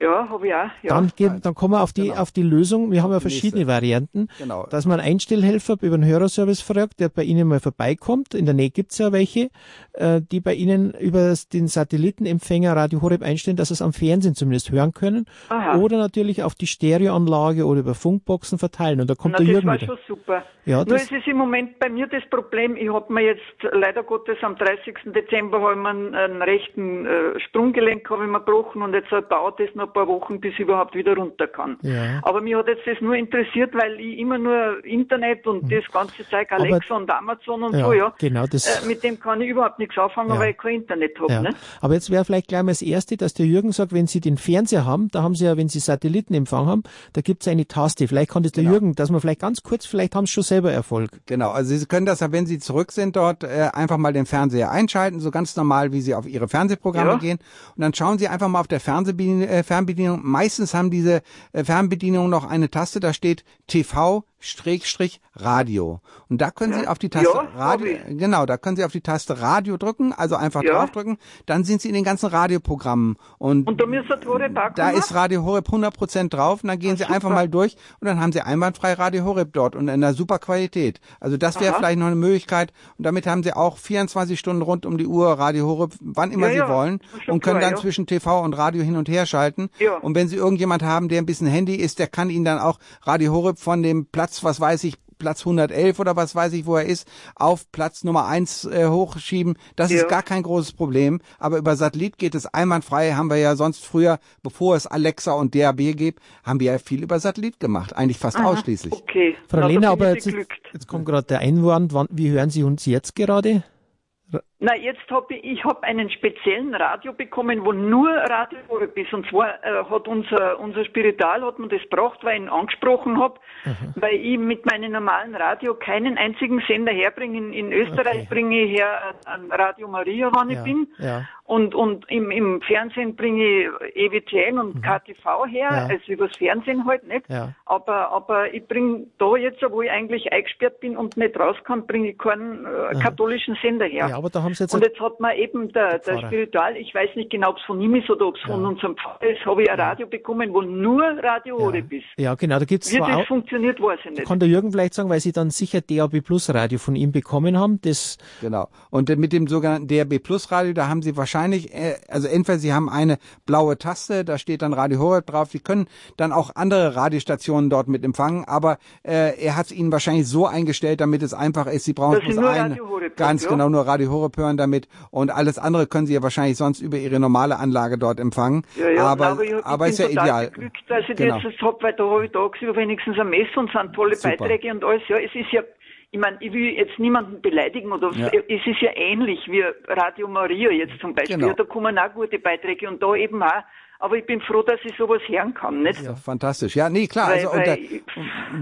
[SPEAKER 4] Ja, habe ich auch, ja.
[SPEAKER 1] Dann, geben, dann kommen wir auf die,
[SPEAKER 2] Genau.
[SPEAKER 1] auf die Lösung. Wir haben ja verschiedene Varianten.
[SPEAKER 2] Genau.
[SPEAKER 1] Dass man einen Einstellhelfer über den Hörerservice fragt, der bei Ihnen mal vorbeikommt. In der Nähe gibt's ja welche, äh, die bei Ihnen über das- den Satellitenempfänger Radio Horeb einstellen, dass Sie es am Fernsehen zumindest hören können.
[SPEAKER 4] Aha.
[SPEAKER 1] Oder natürlich auf die Stereoanlage oder über Funkboxen verteilen. Und da kommt
[SPEAKER 4] Na,
[SPEAKER 1] der
[SPEAKER 4] das
[SPEAKER 1] Jürgen
[SPEAKER 4] war
[SPEAKER 1] wieder.
[SPEAKER 4] schon super.
[SPEAKER 1] Ja,
[SPEAKER 4] Nur
[SPEAKER 1] das-
[SPEAKER 4] es ist im Moment bei mir das Problem, ich habe mir jetzt leider Gottes am 30. Dezember hab ich mir einen, einen rechten äh, Sprunggelenk habe ich mir gebrochen und jetzt dauert es noch ein paar Wochen, bis ich überhaupt wieder runter kann.
[SPEAKER 1] Ja.
[SPEAKER 4] Aber mich hat jetzt das nur interessiert, weil ich immer nur Internet und das ganze Zeug, Alexa und Amazon und.
[SPEAKER 1] Ja,
[SPEAKER 4] so, ja.
[SPEAKER 1] genau, das-
[SPEAKER 4] Äh, mit dem kann ich überhaupt nichts anfangen,
[SPEAKER 1] Ja.
[SPEAKER 4] weil ich kein Internet habe.
[SPEAKER 1] Ja.
[SPEAKER 4] Ne?
[SPEAKER 1] Aber jetzt wäre vielleicht gleich mal das Erste, dass der Jürgen sagt, wenn Sie den Fernseher haben, da haben Sie ja, wenn Sie Satellitenempfang haben, da gibt's eine Taste. Vielleicht kann das der Jürgen, dass man vielleicht ganz kurz, vielleicht haben Sie schon selber Erfolg.
[SPEAKER 2] Genau, also Sie können das ja, wenn Sie zurück sind dort, äh, einfach mal den Fernseher einschalten, so ganz normal, wie Sie auf Ihre Fernsehprogramme
[SPEAKER 4] Ja.
[SPEAKER 2] gehen. Und dann schauen Sie einfach mal auf der Fernsehbedien äh, Fernbedienung. Meistens haben diese äh, Fernbedienungen noch eine Taste, da steht TV Radio. Und da können Sie auf die Taste
[SPEAKER 4] Ja,
[SPEAKER 2] Radio, genau, da können Sie auf die Taste Radio drücken, also einfach
[SPEAKER 4] Ja.
[SPEAKER 2] draufdrücken. Dann sind Sie in den ganzen Radioprogrammen. Und,
[SPEAKER 4] Und da
[SPEAKER 2] ist Radio Horeb 100% drauf und dann gehen Sie einfach mal durch und dann haben Sie einwandfrei Radio Horeb dort und in einer super Qualität. Also das wäre vielleicht noch eine Möglichkeit und damit haben Sie auch 24 Stunden rund um die Uhr Radio Horeb, wann immer
[SPEAKER 4] Ja,
[SPEAKER 2] Sie wollen und können dann zwischen TV und Radio hin und her schalten.
[SPEAKER 4] Ja.
[SPEAKER 2] Und wenn Sie irgendjemand haben, der ein bisschen Handy ist, der kann Ihnen dann auch Radio Horeb von dem Platz, was weiß ich, Platz 111 oder was weiß ich, wo er ist, auf Platz Nummer 1 äh, hochschieben. Das
[SPEAKER 4] Ja.
[SPEAKER 2] ist gar kein großes Problem. Aber über Satellit geht es einwandfrei. Haben wir ja sonst früher, bevor es Alexa und DAB gibt, haben wir ja viel über Satellit gemacht. Eigentlich fast ausschließlich.
[SPEAKER 4] Okay.
[SPEAKER 1] Frau
[SPEAKER 4] Na, bin
[SPEAKER 1] aber jetzt, jetzt kommt gerade der Einwand, wann, wie hören Sie uns jetzt gerade?
[SPEAKER 4] Na, jetzt habe ich, ich hab einen speziellen Radio bekommen, wo nur Radio Horeb ist. Und zwar äh, hat unser, unser Spiritual hat mir das gebracht, weil ich ihn angesprochen habe, weil ich mit meinem normalen Radio keinen einzigen Sender herbringe. In, in Österreich
[SPEAKER 1] Okay.
[SPEAKER 4] bringe ich her äh, an Radio Maria, wann
[SPEAKER 1] Ja,
[SPEAKER 4] ich bin.
[SPEAKER 1] ja.
[SPEAKER 4] Und, und im, im Fernsehen bringe ich EWTN und KTV her,
[SPEAKER 1] Mhm. Ja.
[SPEAKER 4] also übers Fernsehen halt nicht.
[SPEAKER 1] Ja.
[SPEAKER 4] Aber, aber ich bringe da jetzt, wo ich eigentlich eingesperrt bin und nicht raus kann, bringe ich keinen äh, katholischen Sender her.
[SPEAKER 1] Aber da haben Sie jetzt
[SPEAKER 4] Und jetzt hat man eben der, der
[SPEAKER 1] Pfarrer.
[SPEAKER 4] Spiritual, ich weiß nicht genau, ob es von ihm ist oder ob es von unserem Pfarrer ist, habe ich ein Radio bekommen, wo nur Radio Horeb ist.
[SPEAKER 1] ja, genau, da gibt's
[SPEAKER 4] Wie
[SPEAKER 1] zwar
[SPEAKER 4] das
[SPEAKER 1] auch,
[SPEAKER 4] funktioniert, weiß ich nicht.
[SPEAKER 1] kann der Jürgen vielleicht sagen, weil Sie dann sicher DAB Plus Radio von ihm bekommen haben, das,
[SPEAKER 2] Genau. Und mit dem sogenannten DRB Plus Radio, da haben Sie wahrscheinlich, äh, also entweder Sie haben eine blaue Taste, da steht dann Radio Horeb drauf. Sie können dann auch andere Radiostationen dort mit empfangen, aber äh, er hat es Ihnen wahrscheinlich so eingestellt, damit es einfach ist. Sie brauchen
[SPEAKER 4] Sie nur
[SPEAKER 2] eine,
[SPEAKER 4] Radio Horeb
[SPEAKER 2] ganz
[SPEAKER 4] ja?
[SPEAKER 2] genau nur Radio Horeb hören damit und alles andere können Sie ja wahrscheinlich sonst über Ihre normale Anlage dort empfangen.
[SPEAKER 4] Ja, ja,
[SPEAKER 2] aber
[SPEAKER 4] aber, ich, ich
[SPEAKER 2] aber
[SPEAKER 4] bin
[SPEAKER 2] ist ja ideal.
[SPEAKER 4] beglückt, dass ich
[SPEAKER 2] Genau.
[SPEAKER 4] das jetzt hab, weil da habe ich tagsüber wenigstens eine Messe und sind tolle
[SPEAKER 2] Super.
[SPEAKER 4] Beiträge und alles. Ja, es ist ja, ich meine, ich will jetzt niemanden beleidigen oder
[SPEAKER 2] Ja.
[SPEAKER 4] es ist ja ähnlich wie Radio Maria jetzt zum Beispiel.
[SPEAKER 2] Genau.
[SPEAKER 4] Da kommen auch gute Beiträge und da eben auch. Aber ich bin froh, dass ich sowas hören kann, nicht?
[SPEAKER 2] Ja, fantastisch. Ja, nee, klar.
[SPEAKER 4] Weil-
[SPEAKER 2] also, und,
[SPEAKER 4] weil-
[SPEAKER 2] äh,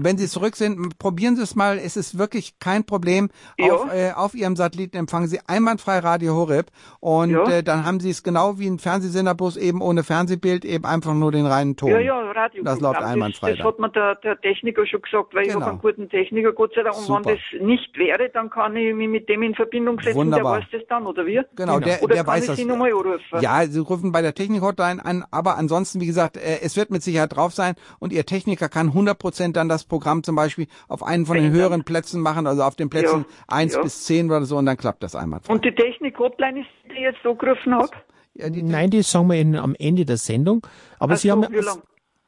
[SPEAKER 2] wenn Sie zurück sind, probieren Sie es mal. Es ist wirklich kein Problem.
[SPEAKER 4] Ja.
[SPEAKER 2] Auf, äh, auf Ihrem Satelliten empfangen Sie einwandfrei Radio Horeb und
[SPEAKER 4] Ja.
[SPEAKER 2] äh, dann haben Sie es genau wie ein Fernsehsender, bloß eben ohne Fernsehbild, eben einfach nur den reinen Ton.
[SPEAKER 4] Ja, ja, Radio.
[SPEAKER 2] Das läuft einwandfrei
[SPEAKER 4] Das, das hat mir der, der Techniker schon gesagt, weil ich
[SPEAKER 2] Genau.
[SPEAKER 4] habe einen guten Techniker, Gott sei Dank. Und
[SPEAKER 2] Super.
[SPEAKER 4] wenn das nicht wäre, dann kann ich mich mit dem in Verbindung setzen.
[SPEAKER 2] Wunderbar.
[SPEAKER 4] Der weiß das dann, oder wie?
[SPEAKER 2] Genau, der,
[SPEAKER 4] Oder
[SPEAKER 2] der
[SPEAKER 4] kann
[SPEAKER 2] weiß
[SPEAKER 4] ich
[SPEAKER 2] das.
[SPEAKER 4] Sie nochmal anrufen?
[SPEAKER 2] Ja, Sie rufen bei der Technik-Hotline an, aber ansonsten, wie gesagt, äh, es wird mit Sicherheit drauf sein und Ihr Techniker kann 100% dann das Programm zum Beispiel auf einen von den höheren Plätzen machen, also auf den Plätzen
[SPEAKER 4] Ja,
[SPEAKER 2] 1
[SPEAKER 4] ja.
[SPEAKER 2] bis 10 oder so und dann klappt das einmal.
[SPEAKER 4] Und die Technik-Hotline ist, die ich jetzt angerufen habe?
[SPEAKER 2] Ja, die,
[SPEAKER 1] Nein, das sagen wir Ihnen am Ende der Sendung. Aber
[SPEAKER 4] Ach
[SPEAKER 1] Sie
[SPEAKER 4] so,
[SPEAKER 1] haben
[SPEAKER 4] wie lang?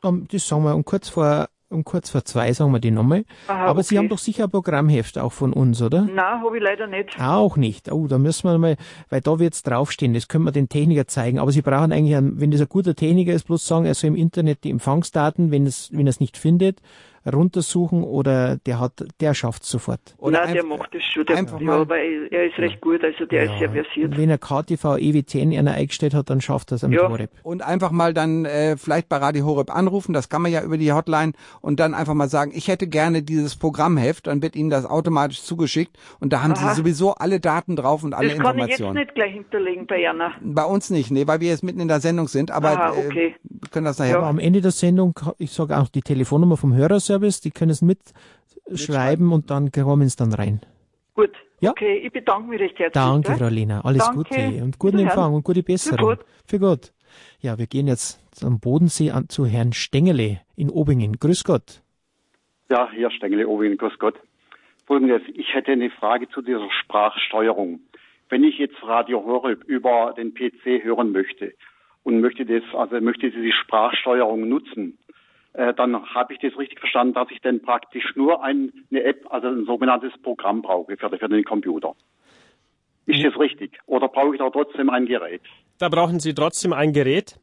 [SPEAKER 1] um, das sagen wir um kurz vor um kurz vor zwei sagen wir die nochmal.
[SPEAKER 4] Aha,
[SPEAKER 1] Aber Sie
[SPEAKER 4] okay.
[SPEAKER 1] haben doch sicher ein Programmheft auch von uns, oder?
[SPEAKER 4] Nein, habe ich leider nicht.
[SPEAKER 1] Auch nicht. Oh, da müssen wir mal, weil da wird's draufstehen, das können wir den Techniker zeigen. Aber Sie brauchen eigentlich, einen, wenn das ein guter Techniker ist, bloß sagen, er soll im Internet die Empfangsdaten, wenn es, wenn er es nicht findet, runtersuchen oder der hat, der schafft's sofort.
[SPEAKER 2] oder
[SPEAKER 4] Nein, der macht das schon. Der,
[SPEAKER 2] einfach
[SPEAKER 4] ja,
[SPEAKER 2] mal-
[SPEAKER 4] weil er ist recht gut, also der ist sehr versiert.
[SPEAKER 1] Wenn er KTV EWTN einer eingestellt hat, dann schafft er es mit
[SPEAKER 4] Ja.
[SPEAKER 1] Horeb.
[SPEAKER 2] und einfach mal dann äh, vielleicht bei Radio Horeb anrufen, das kann man ja über die Hotline und dann einfach mal sagen, ich hätte gerne dieses Programmheft, dann wird Ihnen das automatisch zugeschickt und da haben
[SPEAKER 4] Aha.
[SPEAKER 2] Sie sowieso alle Daten drauf und alle
[SPEAKER 4] Das kann ich jetzt
[SPEAKER 2] Informationen.
[SPEAKER 4] nicht gleich hinterlegen bei Jana.
[SPEAKER 2] Bei uns nicht, nee, weil wir jetzt mitten in der Sendung sind, aber
[SPEAKER 4] Aha,
[SPEAKER 2] äh,
[SPEAKER 4] okay.
[SPEAKER 2] wir können das nachher.
[SPEAKER 1] Aber am Ende der Sendung, ich sage auch die Telefonnummer vom Hörerservice, die können es mitschreiben und dann kommen es dann rein.
[SPEAKER 4] Gut.
[SPEAKER 1] Ja.
[SPEAKER 4] Okay, ich bedanke mich recht herzlich.
[SPEAKER 1] Danke? Frau Lena. Alles
[SPEAKER 4] Danke.
[SPEAKER 1] Gute und guten. Empfang und gute Besserung.
[SPEAKER 4] gut.
[SPEAKER 1] Für gut. Ja, wir gehen jetzt am Bodensee an, zu Herrn Stengele in Obingen. Grüß Gott.
[SPEAKER 5] Ja, hier Stengele Owin, grüß Gott. Folgendes, ich hätte eine Frage zu dieser Sprachsteuerung. Wenn ich jetzt Radio Horeb über den PC hören möchte und möchte das, also möchte diese Sprachsteuerung nutzen, äh, dann habe ich das richtig verstanden, dass ich dann praktisch nur ein, eine App, also ein sogenanntes Programm brauche für, für den Computer. Ist das richtig? Oder brauche ich da trotzdem ein Gerät?
[SPEAKER 3] Da brauchen Sie trotzdem ein Gerät.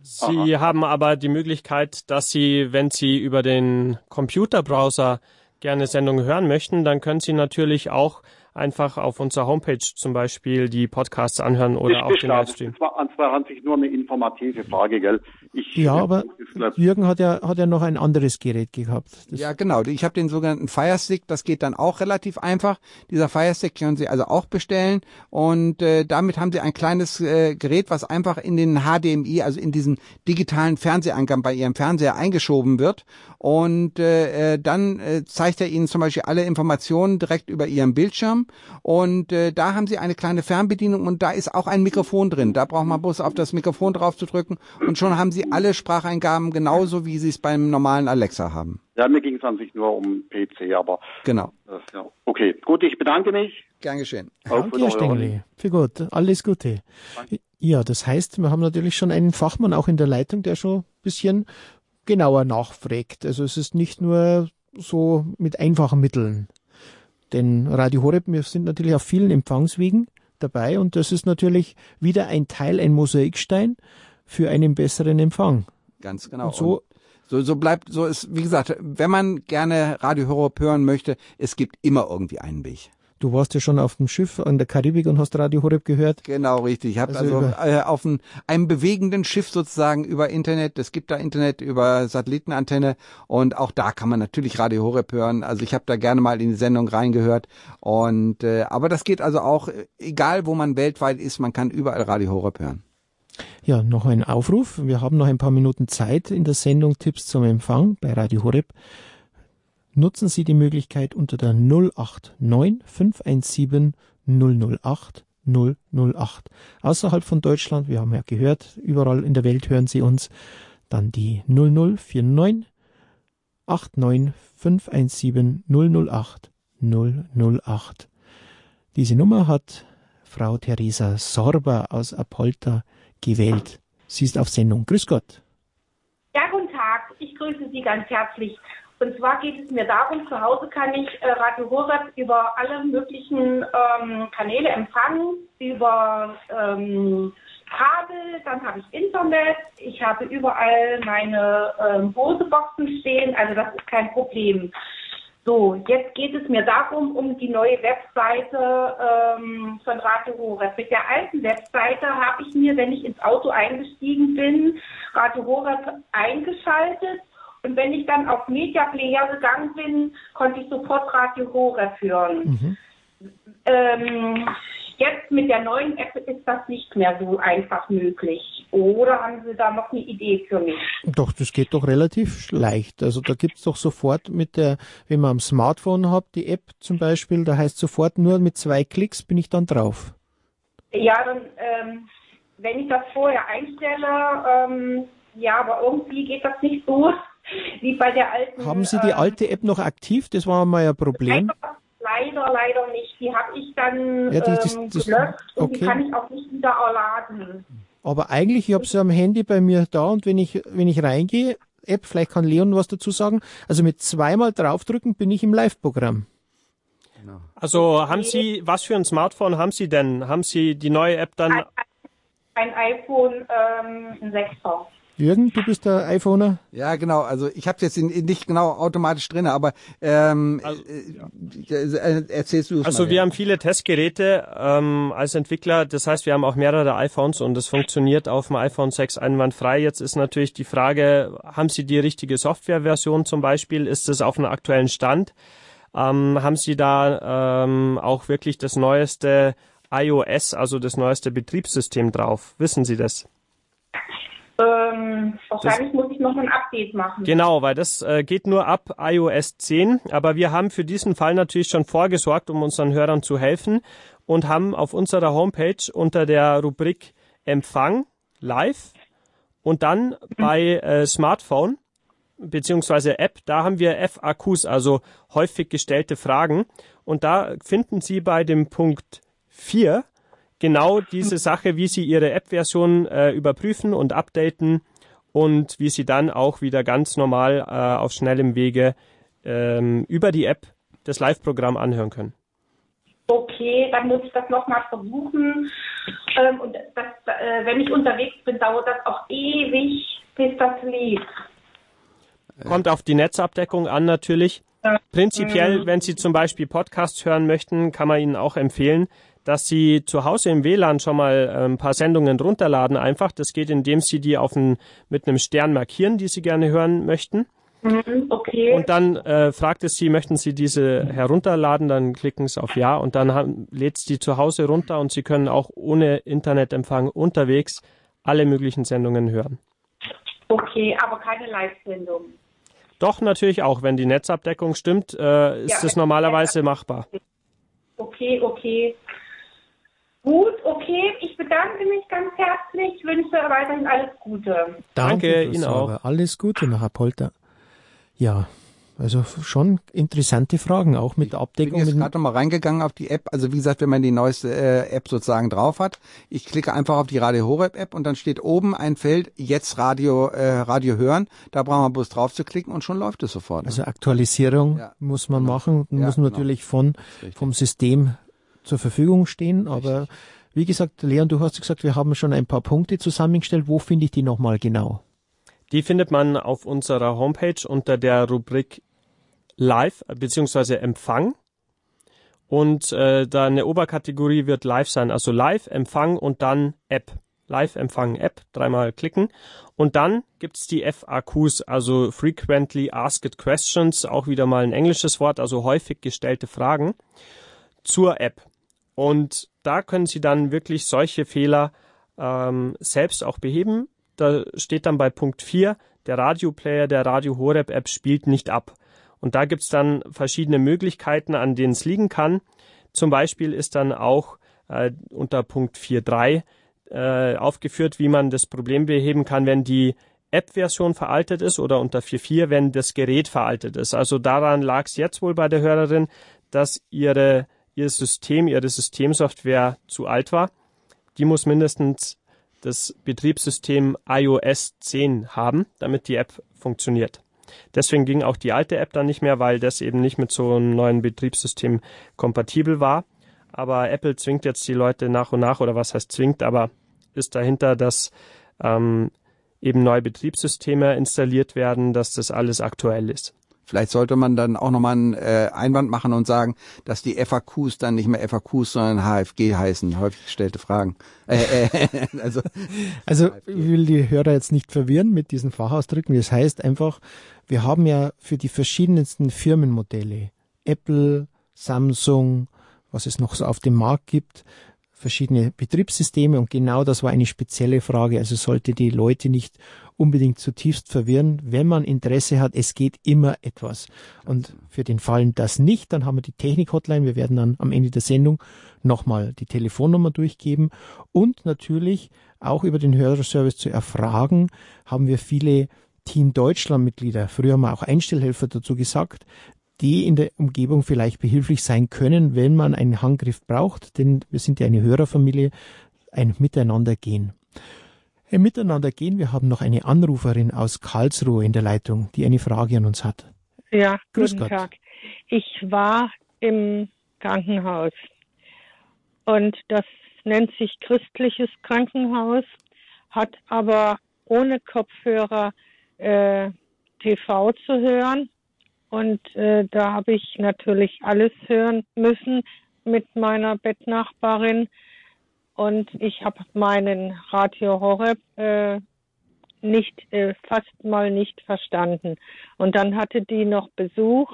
[SPEAKER 3] Sie haben aber die Möglichkeit, dass Sie, wenn Sie über den Computerbrowser gerne Sendungen hören möchten, dann können Sie natürlich auch einfach auf unserer Homepage zum Beispiel die Podcasts anhören oder auch den. Livestream.
[SPEAKER 5] Das war an sich nur eine informative Frage, gell? Ich,
[SPEAKER 1] Ja, aber Jürgen hat ja, hat ja noch ein anderes Gerät gehabt. Das,
[SPEAKER 2] Ja, genau. Ich habe den sogenannten Firestick. Das geht dann auch relativ einfach. Dieser Firestick können Sie also auch bestellen. Und äh, damit haben Sie ein kleines äh, Gerät, was einfach in den HDMI, also in diesen digitalen Fernseheingang bei Ihrem Fernseher eingeschoben wird. Und äh, äh, dann äh, zeigt er Ihnen zum Beispiel alle Informationen direkt über Ihren Bildschirm. Und äh, da haben Sie eine kleine Fernbedienung und da ist auch ein Mikrofon drin. Da braucht man bloß auf das Mikrofon drauf zu drücken und schon haben Sie alle Spracheingaben genauso, wie Sie es beim normalen Alexa haben.
[SPEAKER 5] Ja, mir ging es an sich nur um PC, aber
[SPEAKER 2] Genau.
[SPEAKER 5] äh, ja. okay. Gut, ich bedanke mich.
[SPEAKER 2] Gern geschehen.
[SPEAKER 5] Auf
[SPEAKER 1] Danke, Herr. Stengele. Für gut. Alles Gute. Ja, das heißt, wir haben natürlich schon einen Fachmann auch in der Leitung, der schon ein bisschen genauer nachfragt. Also es ist nicht nur so mit einfachen Mitteln. Denn Radio Horeb, wir sind natürlich auf vielen Empfangswegen dabei und das ist natürlich wieder ein Teil, ein Mosaikstein für einen besseren Empfang.
[SPEAKER 2] Ganz genau.
[SPEAKER 1] Und so-
[SPEAKER 2] so, so bleibt, so ist, wie gesagt, wenn man gerne Radio hören möchte, es gibt immer irgendwie einen Weg.
[SPEAKER 1] Du warst ja schon auf dem Schiff an der Karibik und hast Radio Horeb gehört.
[SPEAKER 2] Genau, richtig. Ich habe
[SPEAKER 1] Also
[SPEAKER 2] also, äh, auf ein, einem bewegenden Schiff sozusagen über Internet, es gibt da Internet über Satellitenantenne und auch da kann man natürlich Radio Horeb hören. Also ich habe da gerne mal in die Sendung reingehört und äh, aber das geht also auch, äh, egal wo man weltweit ist, man kann überall Radio Horeb hören.
[SPEAKER 1] Ja, noch ein Aufruf. Wir haben noch ein paar Minuten Zeit in der Sendung Tipps zum Empfang bei Radio Horeb. Nutzen Sie die Möglichkeit unter der 089 517 008 008. Außerhalb von Deutschland, wir haben ja gehört, überall in der Welt hören Sie uns, dann die 0049 89 517 008 008. Diese Nummer hat Frau Theresa Sorber aus Apolta gewählt. Sie ist auf Sendung. Grüß Gott.
[SPEAKER 6] Ja, guten Tag. Ich grüße Sie ganz herzlich. Und zwar geht es mir darum, zu Hause kann ich äh, Radio Horeb über alle möglichen ähm, Kanäle empfangen, über ähm, Kabel, dann habe ich Internet, ich habe überall meine ähm, Hoseboxen stehen, also das ist kein Problem. So, jetzt geht es mir darum, um die neue Webseite ähm, von Radio Horeb. Mit der alten Webseite habe ich mir, wenn ich ins Auto eingestiegen bin, Radio Horeb eingeschaltet. Und wenn ich dann auf Media Player gegangen bin, konnte ich sofort Radio Horeb hören. Ähm, jetzt mit der neuen App ist das nicht mehr so einfach möglich. Oder haben Sie da noch eine Idee für mich?
[SPEAKER 1] Doch, das geht doch relativ leicht. Also da gibt's doch sofort mit der, wenn man am Smartphone hat, die App zum Beispiel, da heißt sofort nur mit zwei Klicks bin ich dann drauf.
[SPEAKER 6] Ja, dann, ähm, wenn ich das vorher einstelle, ähm, ja, aber irgendwie geht das nicht so wie bei der alten.
[SPEAKER 1] Haben Sie die
[SPEAKER 6] ähm,
[SPEAKER 1] alte App noch aktiv? Das war mal ein Problem.
[SPEAKER 6] Leider, leider, leider nicht. Die habe ich dann
[SPEAKER 1] Ja, die- das-
[SPEAKER 6] ähm,
[SPEAKER 1] das-
[SPEAKER 6] gelöscht und die
[SPEAKER 1] okay.
[SPEAKER 6] kann ich auch nicht wieder erladen.
[SPEAKER 1] Aber eigentlich, ich habe sie am Handy bei mir da und wenn ich, wenn ich reingehe, App, vielleicht kann Leon was dazu sagen. Also mit zweimal draufdrücken bin ich im Live-Programm.
[SPEAKER 3] Also haben Sie, was für ein Smartphone haben Sie denn? Haben Sie die neue App dann?
[SPEAKER 6] Ein, ein iPhone ähm, ein 6er.
[SPEAKER 1] Jürgen, du bist der iPhoner?
[SPEAKER 2] Ja, genau. Also ich habe jetzt in, in nicht genau automatisch drin, aber ähm,
[SPEAKER 3] Also,
[SPEAKER 2] äh, äh, erzählst du es
[SPEAKER 3] Also
[SPEAKER 2] mal.
[SPEAKER 3] wir
[SPEAKER 2] ja.
[SPEAKER 3] haben viele Testgeräte ähm, als Entwickler. Das heißt, wir haben auch mehrere iPhones und es funktioniert auf dem iPhone 6 einwandfrei. Jetzt ist natürlich die Frage, haben Sie die richtige Softwareversion zum Beispiel? Ist es auf einem aktuellen Stand? Ähm, haben Sie da ähm, auch wirklich das neueste iOS, also das neueste Betriebssystem drauf? Wissen Sie das?
[SPEAKER 6] Ähm, wahrscheinlich muss ich noch ein Update machen.
[SPEAKER 3] Genau, weil das äh, geht nur ab iOS 10. Aber wir haben für diesen Fall natürlich schon vorgesorgt, um unseren Hörern zu helfen und haben auf unserer Homepage unter der Rubrik Empfang live und dann bei äh, Smartphone beziehungsweise App, da haben wir FAQs, also häufig gestellte Fragen. Und da finden Sie bei dem Punkt 4 genau diese Sache, wie Sie Ihre App-Version äh, überprüfen und updaten und wie Sie dann auch wieder ganz normal äh, auf schnellem Wege ähm, über die App das Live-Programm anhören können.
[SPEAKER 6] Okay, dann muss ich das nochmal versuchen. Ähm, und das, äh, wenn ich unterwegs bin, dauert das auch ewig, bis das liegt.
[SPEAKER 3] Kommt auf die Netzabdeckung an natürlich. Prinzipiell, wenn Sie zum Beispiel Podcasts hören möchten, kann man Ihnen auch empfehlen, dass Sie zu Hause im WLAN schon mal ein paar Sendungen runterladen einfach. Das geht, indem Sie die auf ein, mit einem Stern markieren, die Sie gerne hören möchten.
[SPEAKER 6] Mhm, okay.
[SPEAKER 3] Und dann äh, fragt es Sie, möchten Sie diese herunterladen? Dann klicken Sie auf Ja und dann haben- lädt es die zu Hause runter und Sie können auch ohne Internetempfang unterwegs alle möglichen Sendungen hören.
[SPEAKER 6] okay, aber keine Live-Sendung.
[SPEAKER 3] Doch, natürlich auch. Wenn die Netzabdeckung stimmt, äh, ist
[SPEAKER 6] Ja,
[SPEAKER 3] es normalerweise machbar.
[SPEAKER 6] Okay, okay. Gut, okay. Ich bedanke mich ganz herzlich. Wünsche weiterhin alles Gute.
[SPEAKER 3] Danke,
[SPEAKER 1] Frau
[SPEAKER 3] Ihnen
[SPEAKER 1] Sauber. Alles Gute nach Herr Polter. Ja, also schon interessante Fragen, auch mit der
[SPEAKER 2] Ich bin
[SPEAKER 1] Abdeckung.
[SPEAKER 2] jetzt gerade noch mal reingegangen auf die App. Also wie gesagt, wenn man die neueste äh, App sozusagen drauf hat, ich klicke einfach auf die Radio Horeb App und dann steht oben ein Feld jetzt Radio äh, Radio hören. Da brauchen wir bloß drauf zu klicken und schon läuft es sofort.
[SPEAKER 1] also Aktualisierung
[SPEAKER 2] Ja,
[SPEAKER 1] muss man
[SPEAKER 2] genau.
[SPEAKER 1] machen,
[SPEAKER 2] Ja,
[SPEAKER 1] muss
[SPEAKER 2] genau.
[SPEAKER 1] natürlich von,
[SPEAKER 2] richtig.
[SPEAKER 1] vom System zur Verfügung stehen. Aber wie gesagt, Leon, du hast gesagt, wir haben schon ein paar Punkte zusammengestellt. Wo finde ich die nochmal genau?
[SPEAKER 3] Die findet man auf unserer Homepage unter der Rubrik Live bzw. Empfang. Und äh, da eine Oberkategorie wird Live sein, also Live, Empfang und dann App. Live, Empfang, App, dreimal klicken. Und dann gibt's die FAQs, also Frequently Asked Questions, auch wieder mal ein englisches Wort, also häufig gestellte Fragen zur App. Und da können Sie dann wirklich solche Fehler ähm, selbst auch beheben. Da steht dann bei Punkt 4, der Radioplayer der Radio Horeb App spielt nicht ab. Und da gibt's dann verschiedene Möglichkeiten, an denen es liegen kann. Zum Beispiel ist dann auch äh, unter Punkt 4.3 äh, aufgeführt, wie man das Problem beheben kann, wenn die App-Version veraltet ist oder unter 4.4, wenn das Gerät veraltet ist. Also daran lag es jetzt wohl bei der Hörerin, dass ihre, ihr System, ihre Systemsoftware zu alt war. Die muss mindestens das Betriebssystem iOS 10 haben, damit die App funktioniert. Deswegen ging auch die alte App dann nicht mehr, weil das eben nicht mit so einem neuen Betriebssystem kompatibel war. Aber Apple zwingt jetzt die Leute nach und nach, oder was heißt zwingt, aber ist dahinter, dass ähm, eben neue Betriebssysteme installiert werden, dass das alles aktuell ist.
[SPEAKER 2] Vielleicht sollte man dann auch nochmal einen äh, Einwand machen und sagen, dass die FAQs dann nicht mehr FAQs, sondern HFG heißen, häufig gestellte Fragen. Äh, äh, also
[SPEAKER 1] Also ich will die Hörer jetzt nicht verwirren mit diesen Fachausdrücken. Das heißt einfach, wir haben ja für die verschiedensten Firmenmodelle, Apple, Samsung, was es noch so auf dem Markt gibt, verschiedene Betriebssysteme und genau das war eine spezielle Frage. Also sollte die Leute nicht unbedingt zutiefst verwirren. Wenn man Interesse hat, es geht immer etwas. Und für den Fall das nicht, dann haben wir die Technik-Hotline. Wir werden dann am Ende der Sendung nochmal die Telefonnummer durchgeben. Und natürlich auch über den Hörerservice zu erfragen, haben wir viele Team Deutschland-Mitglieder, früher haben wir auch Einstellhelfer dazu gesagt, die in der Umgebung vielleicht behilflich sein können, wenn man einen Handgriff braucht, denn wir sind ja eine Hörerfamilie, ein Miteinander Ein Miteinander gehen, wir haben noch eine Anruferin aus Karlsruhe in der Leitung, die eine Frage an uns hat.
[SPEAKER 7] Ja, Grüß guten Gott. Tag. Ich war im Krankenhaus und das nennt sich christliches Krankenhaus, hat aber ohne Kopfhörer äh, TV zu hören. Und äh, da habe ich natürlich alles hören müssen mit meiner Bettnachbarin. Und ich habe meinen Radio Horeb äh, nicht, äh, fast mal nicht verstanden. Und dann hatte die noch Besuch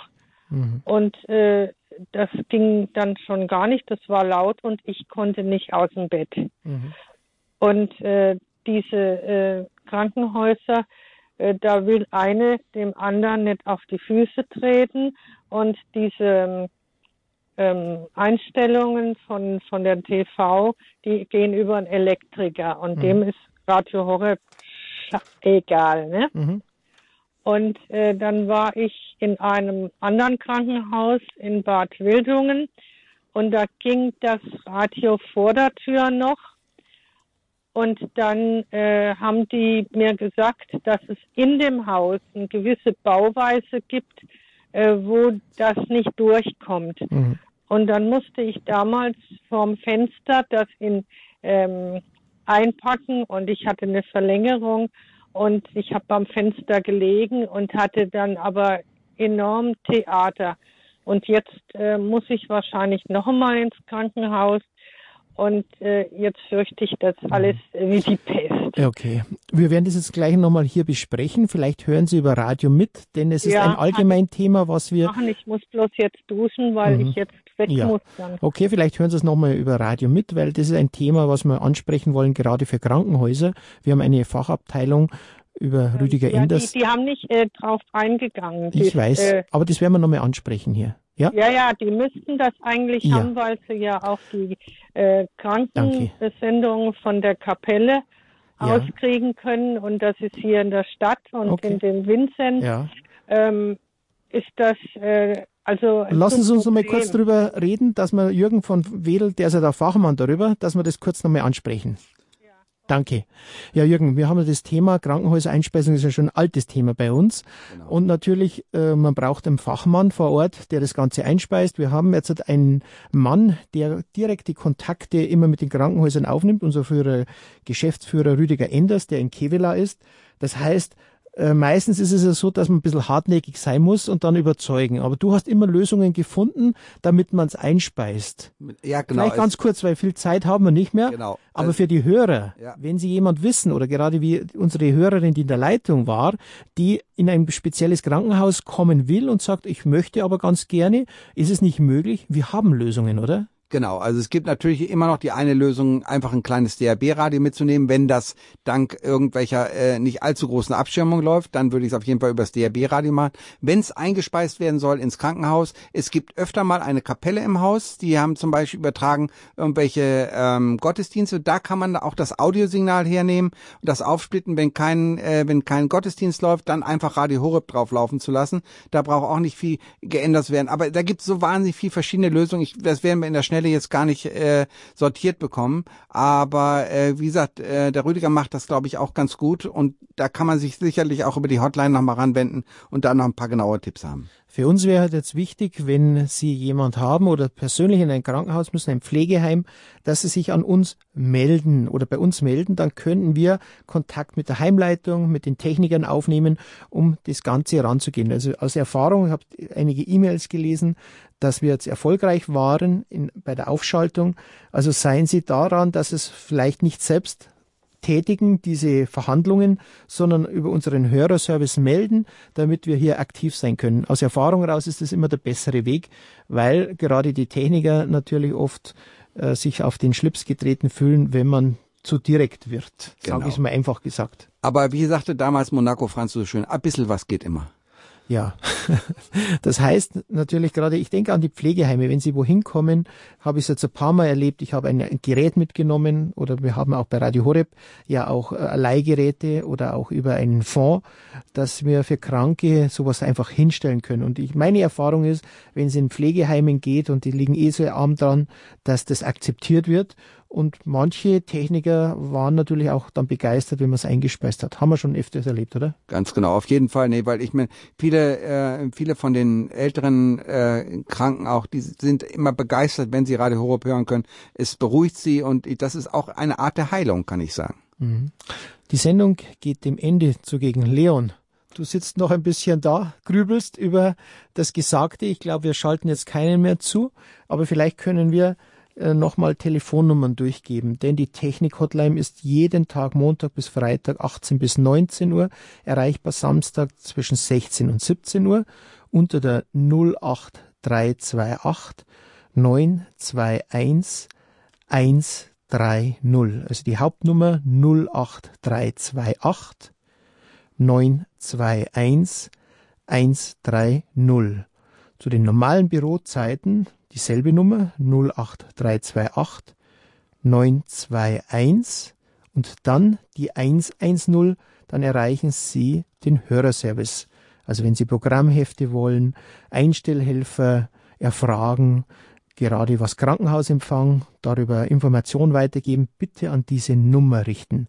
[SPEAKER 7] mhm. und äh, das ging dann schon gar nicht. Das war laut und ich konnte nicht aus dem Bett. Mhm. Und äh, diese äh, Krankenhäuser, äh, da will eine dem anderen nicht auf die Füße treten und diese ähm, Einstellungen von, von der TV, die gehen über einen Elektriker und mhm. dem ist Radio Horeb egal. Ne? Mhm. Und äh, dann war ich in einem anderen Krankenhaus in Bad Wildungen und da ging das Radio vor der Tür noch und dann äh, haben die mir gesagt, dass es in dem Haus eine gewisse Bauweise gibt, äh, wo das nicht durchkommt. Mhm. Und dann musste ich damals vorm Fenster das in ähm, einpacken und ich hatte eine Verlängerung und ich habe am Fenster gelegen und hatte dann aber enorm Theater. Und jetzt äh, muss ich wahrscheinlich noch einmal ins Krankenhaus und äh, jetzt fürchte ich das alles wie die Pest.
[SPEAKER 1] Okay. Wir werden das jetzt gleich nochmal hier besprechen. Vielleicht hören Sie über Radio mit, denn es ist ja, ein allgemein Thema, was wir.
[SPEAKER 7] Machen. Ich muss bloß jetzt duschen, weil mhm. ich jetzt weg ja. muss. Dann.
[SPEAKER 1] Okay, vielleicht hören Sie es nochmal über Radio mit, weil das ist ein Thema, was wir ansprechen wollen, gerade für Krankenhäuser. Wir haben eine Fachabteilung über ähm, Rüdiger ja, Enders.
[SPEAKER 7] Die, die haben nicht äh, drauf eingegangen.
[SPEAKER 1] Ich das, weiß, äh, aber das werden wir nochmal ansprechen hier. Ja?
[SPEAKER 7] ja, ja, die müssten das eigentlich ja. haben, weil sie ja auch die äh, Krankensendung von der Kapelle ja. auskriegen können. Und das ist hier in der Stadt und okay. in dem Vincent. Ja. Ähm, ist das äh, also.
[SPEAKER 1] Lassen Sie uns noch mal kurz darüber reden, dass wir Jürgen von Wedel, der ist ja der Fachmann darüber, dass wir das kurz noch mal ansprechen. Danke. Ja, Jürgen, wir haben ja das Thema Krankenhauseinspeisung ist ja schon ein altes Thema bei uns. Genau. Und natürlich, äh, man braucht einen Fachmann vor Ort, der das Ganze einspeist. Wir haben jetzt einen Mann, der direkt die Kontakte immer mit den Krankenhäusern aufnimmt, unser früherer Geschäftsführer Rüdiger Enders, der in Kevela ist. Das heißt, äh, meistens ist es ja so, dass man ein bisschen hartnäckig sein muss und dann überzeugen. Aber du hast immer Lösungen gefunden, damit man es einspeist. Ja, genau. Vielleicht ganz kurz, weil viel Zeit haben wir nicht mehr. Genau. Aber also, für die Hörer, ja. wenn sie jemand wissen oder gerade wie unsere Hörerin, die in der Leitung war, die in ein spezielles Krankenhaus kommen will und sagt, ich möchte aber ganz gerne, ist es nicht möglich? Wir haben Lösungen, oder?
[SPEAKER 2] Genau, also es gibt natürlich immer noch die eine Lösung, einfach ein kleines DRB-Radio mitzunehmen. Wenn das dank irgendwelcher äh, nicht allzu großen Abschirmung läuft, dann würde ich es auf jeden Fall übers DRB-Radio machen. Wenn es eingespeist werden soll ins Krankenhaus, es gibt öfter mal eine Kapelle im Haus, die haben zum Beispiel übertragen irgendwelche ähm, Gottesdienste. Da kann man auch das Audiosignal hernehmen und das aufsplitten, wenn kein, äh, wenn kein Gottesdienst läuft, dann einfach Radio Horeb drauflaufen zu lassen. Da braucht auch nicht viel geändert werden. Aber da gibt es so wahnsinnig viel verschiedene Lösungen. Ich, das werden wir in der Schnelle jetzt gar nicht äh, sortiert bekommen. Aber äh, wie gesagt, äh, der Rüdiger macht das, glaube ich, auch ganz gut. Und da kann man sich sicherlich auch über die Hotline nochmal ranwenden und da noch ein paar genaue Tipps haben.
[SPEAKER 1] Für uns wäre halt jetzt wichtig, wenn Sie jemand haben oder persönlich in ein Krankenhaus müssen, ein Pflegeheim, dass Sie sich an uns melden oder bei uns melden, dann könnten wir Kontakt mit der Heimleitung, mit den Technikern aufnehmen, um das Ganze ranzugehen. Also aus Erfahrung, ich habe einige E-Mails gelesen, dass wir jetzt erfolgreich waren in, bei der Aufschaltung. Also seien Sie daran, dass es vielleicht nicht selbst tätigen, diese Verhandlungen, sondern über unseren Hörerservice melden, damit wir hier aktiv sein können. Aus Erfahrung heraus ist das immer der bessere Weg, weil gerade die Techniker natürlich oft äh, sich auf den Schlips getreten fühlen, wenn man zu direkt wird, genau. sage ich mal einfach gesagt.
[SPEAKER 2] Aber wie sagte damals Monaco Franz so schön, ein bisschen was geht immer.
[SPEAKER 1] Ja, das heißt natürlich gerade, ich denke an die Pflegeheime, wenn sie wohin kommen, habe ich es jetzt ein paar Mal erlebt, ich habe ein Gerät mitgenommen oder wir haben auch bei Radio Horeb ja auch äh, Leihgeräte oder auch über einen Fonds, dass wir für Kranke sowas einfach hinstellen können. Und ich, meine Erfahrung ist, wenn es in Pflegeheimen geht und die liegen eh so arm dran, dass das akzeptiert wird und manche Techniker waren natürlich auch dann begeistert, wenn man es eingespeist hat. Haben wir schon öfters erlebt, oder?
[SPEAKER 2] Ganz genau, auf jeden Fall. Nee, weil ich meine, viele, äh, viele von den älteren äh, Kranken auch, die sind immer begeistert, wenn sie Radio Horeb hören können. Es beruhigt sie und das ist auch eine Art der Heilung, kann ich sagen. Mhm.
[SPEAKER 1] Die Sendung geht dem Ende zugegen. Leon, du sitzt noch ein bisschen da, grübelst über das Gesagte. Ich glaube, wir schalten jetzt keinen mehr zu, aber vielleicht können wir äh, nochmal Telefonnummern durchgeben, denn die Technik-Hotline ist jeden Tag Montag bis Freitag 18 bis 19 Uhr, erreichbar Samstag zwischen 16 und 17 Uhr unter der 08328 921 130. Also die Hauptnummer 08328 921 130. Zu den normalen Bürozeiten dieselbe Nummer 08328 921 und dann die 110, dann erreichen Sie den Hörerservice. Also wenn Sie Programmhefte wollen, Einstellhelfer erfragen, gerade was Krankenhausempfang, darüber Informationen weitergeben, bitte an diese Nummer richten.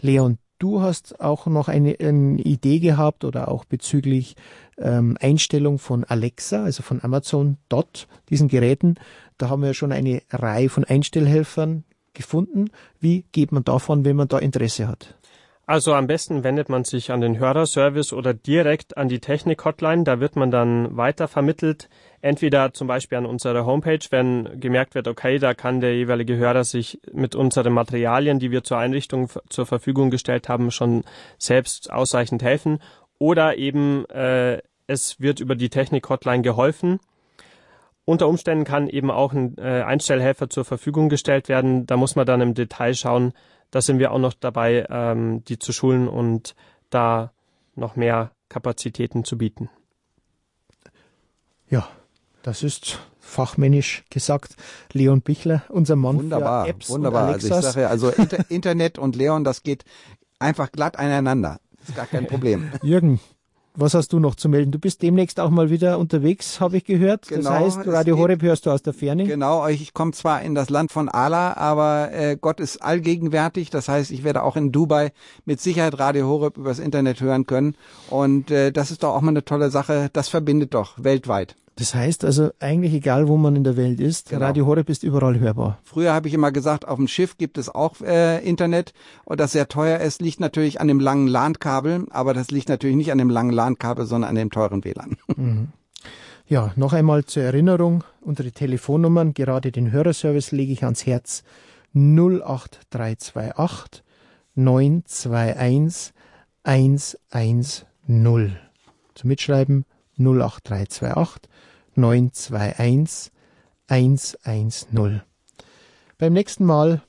[SPEAKER 1] Leon, du hast auch noch eine, eine Idee gehabt oder auch bezüglich ähm, Einstellung von Alexa, also von Amazon Dot, diesen Geräten. Da haben wir schon eine Reihe von Einstellhelfern gefunden. Wie geht man davon, wenn man da Interesse hat?
[SPEAKER 3] Also am besten wendet man sich an den Hörerservice oder direkt an die Technik-Hotline. Da wird man dann weiter vermittelt. Entweder zum Beispiel an unserer Homepage, wenn gemerkt wird, okay, da kann der jeweilige Hörer sich mit unseren Materialien, die wir zur Einrichtung zur Verfügung gestellt haben, schon selbst ausreichend helfen. Oder eben äh, es wird über die Technik-Hotline geholfen. Unter Umständen kann eben auch ein äh, Einstellhelfer zur Verfügung gestellt werden. Da muss man dann im Detail schauen, da sind wir auch noch dabei, ähm, die zu schulen und da noch mehr Kapazitäten zu bieten.
[SPEAKER 1] Ja, das ist fachmännisch gesagt. Leon Bichler, unser Mann
[SPEAKER 2] wunderbar,
[SPEAKER 1] für Apps
[SPEAKER 2] wunderbar.
[SPEAKER 1] Und
[SPEAKER 2] also ich sage also Inter Internet und Leon, das geht einfach glatt aneinander. Das ist gar kein Problem.
[SPEAKER 1] Jürgen, was hast du noch zu melden? Du bist demnächst auch mal wieder unterwegs, habe ich gehört. Genau, das heißt, Radio Horeb hörst du aus der Ferne.
[SPEAKER 2] Genau, ich komme zwar in das Land von Allah, aber äh, Gott ist allgegenwärtig. Das heißt, ich werde auch in Dubai mit Sicherheit Radio Horeb übers Internet hören können. Und äh, das ist doch auch mal eine tolle Sache. Das verbindet doch weltweit.
[SPEAKER 1] Das heißt also eigentlich egal, wo man in der Welt ist, genau. Radio Horeb ist überall hörbar.
[SPEAKER 2] Früher habe ich immer gesagt, auf dem Schiff gibt es auch äh, Internet und das sehr teuer ist, liegt natürlich an dem langen LAN-Kabel, aber das liegt natürlich nicht an dem langen LAN-Kabel, sondern an dem teuren WLAN. Mhm.
[SPEAKER 1] Ja, noch einmal zur Erinnerung, unsere Telefonnummern, gerade den Hörerservice lege ich ans Herz 08328 921 110. Zum Mitschreiben 08328 921 110. Beim nächsten Mal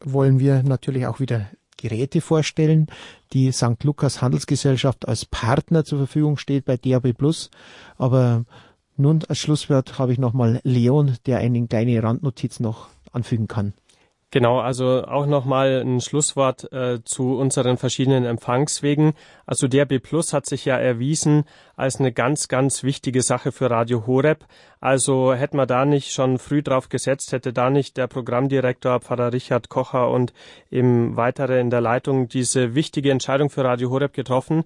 [SPEAKER 1] wollen wir natürlich auch wieder Geräte vorstellen, die St. Lukas Handelsgesellschaft als Partner zur Verfügung steht bei DAB Plus. Aber nun als Schlusswort habe ich nochmal Leon, der eine kleine Randnotiz noch anfügen kann.
[SPEAKER 3] Genau, also auch nochmal ein Schlusswort äh, zu unseren verschiedenen Empfangswegen. Also DRB Plus hat sich ja erwiesen als eine ganz, ganz wichtige Sache für Radio Horeb. Also hätte man da nicht schon früh drauf gesetzt, hätte da nicht der Programmdirektor Pfarrer Richard Kocher und im weitere in der Leitung diese wichtige Entscheidung für Radio Horeb getroffen,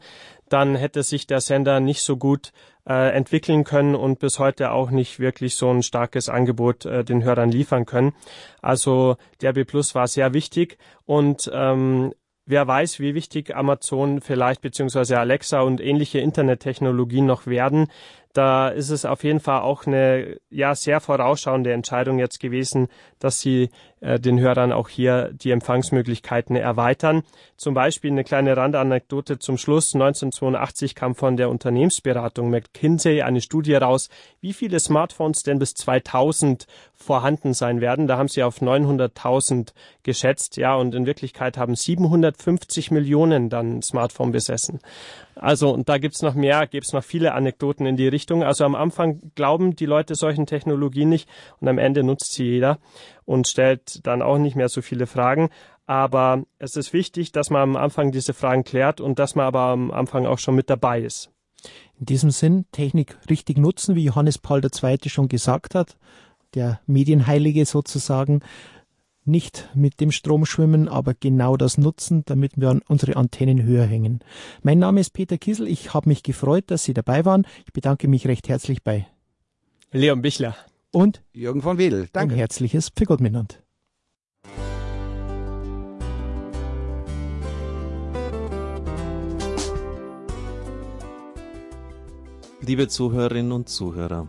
[SPEAKER 3] dann hätte sich der Sender nicht so gut äh, entwickeln können und bis heute auch nicht wirklich so ein starkes Angebot äh, den Hörern liefern können. Also DRB Plus war sehr wichtig und ähm, Wer weiß, wie wichtig Amazon vielleicht beziehungsweise Alexa und ähnliche Internettechnologien noch werden, da ist es auf jeden Fall auch eine ja sehr vorausschauende Entscheidung jetzt gewesen, dass sie äh, den Hörern auch hier die Empfangsmöglichkeiten erweitern. Zum Beispiel eine kleine Randanekdote zum Schluss. 1982 kam von der Unternehmensberatung McKinsey eine Studie raus, wie viele Smartphones denn bis 2000 vorhanden sein werden. Da haben sie auf 900.000 geschätzt, ja, und in Wirklichkeit haben 750 Millionen dann Smartphone besessen. Also, und da gibt's noch mehr, gibt's noch viele Anekdoten in die Richtung. Also am Anfang glauben die Leute solchen Technologien nicht und am Ende nutzt sie jeder und stellt dann auch nicht mehr so viele Fragen. Aber es ist wichtig, dass man am Anfang diese Fragen klärt und dass man aber am Anfang auch schon mit dabei ist.
[SPEAKER 1] In diesem Sinn, Technik richtig nutzen, wie Johannes Paul II. schon gesagt hat, der Medienheilige sozusagen, nicht mit dem Strom schwimmen, aber genau das nutzen, damit wir an unsere Antennen höher hängen. Mein Name ist Peter Kissel. Ich habe mich gefreut, dass Sie dabei waren. Ich bedanke mich recht herzlich bei
[SPEAKER 3] Leon Bichler
[SPEAKER 1] und
[SPEAKER 2] Jürgen von Wedel.
[SPEAKER 1] Danke. Ein herzliches miteinander.
[SPEAKER 8] Liebe Zuhörerinnen und Zuhörer,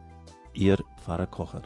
[SPEAKER 8] Ihr Pfarrer Kocher.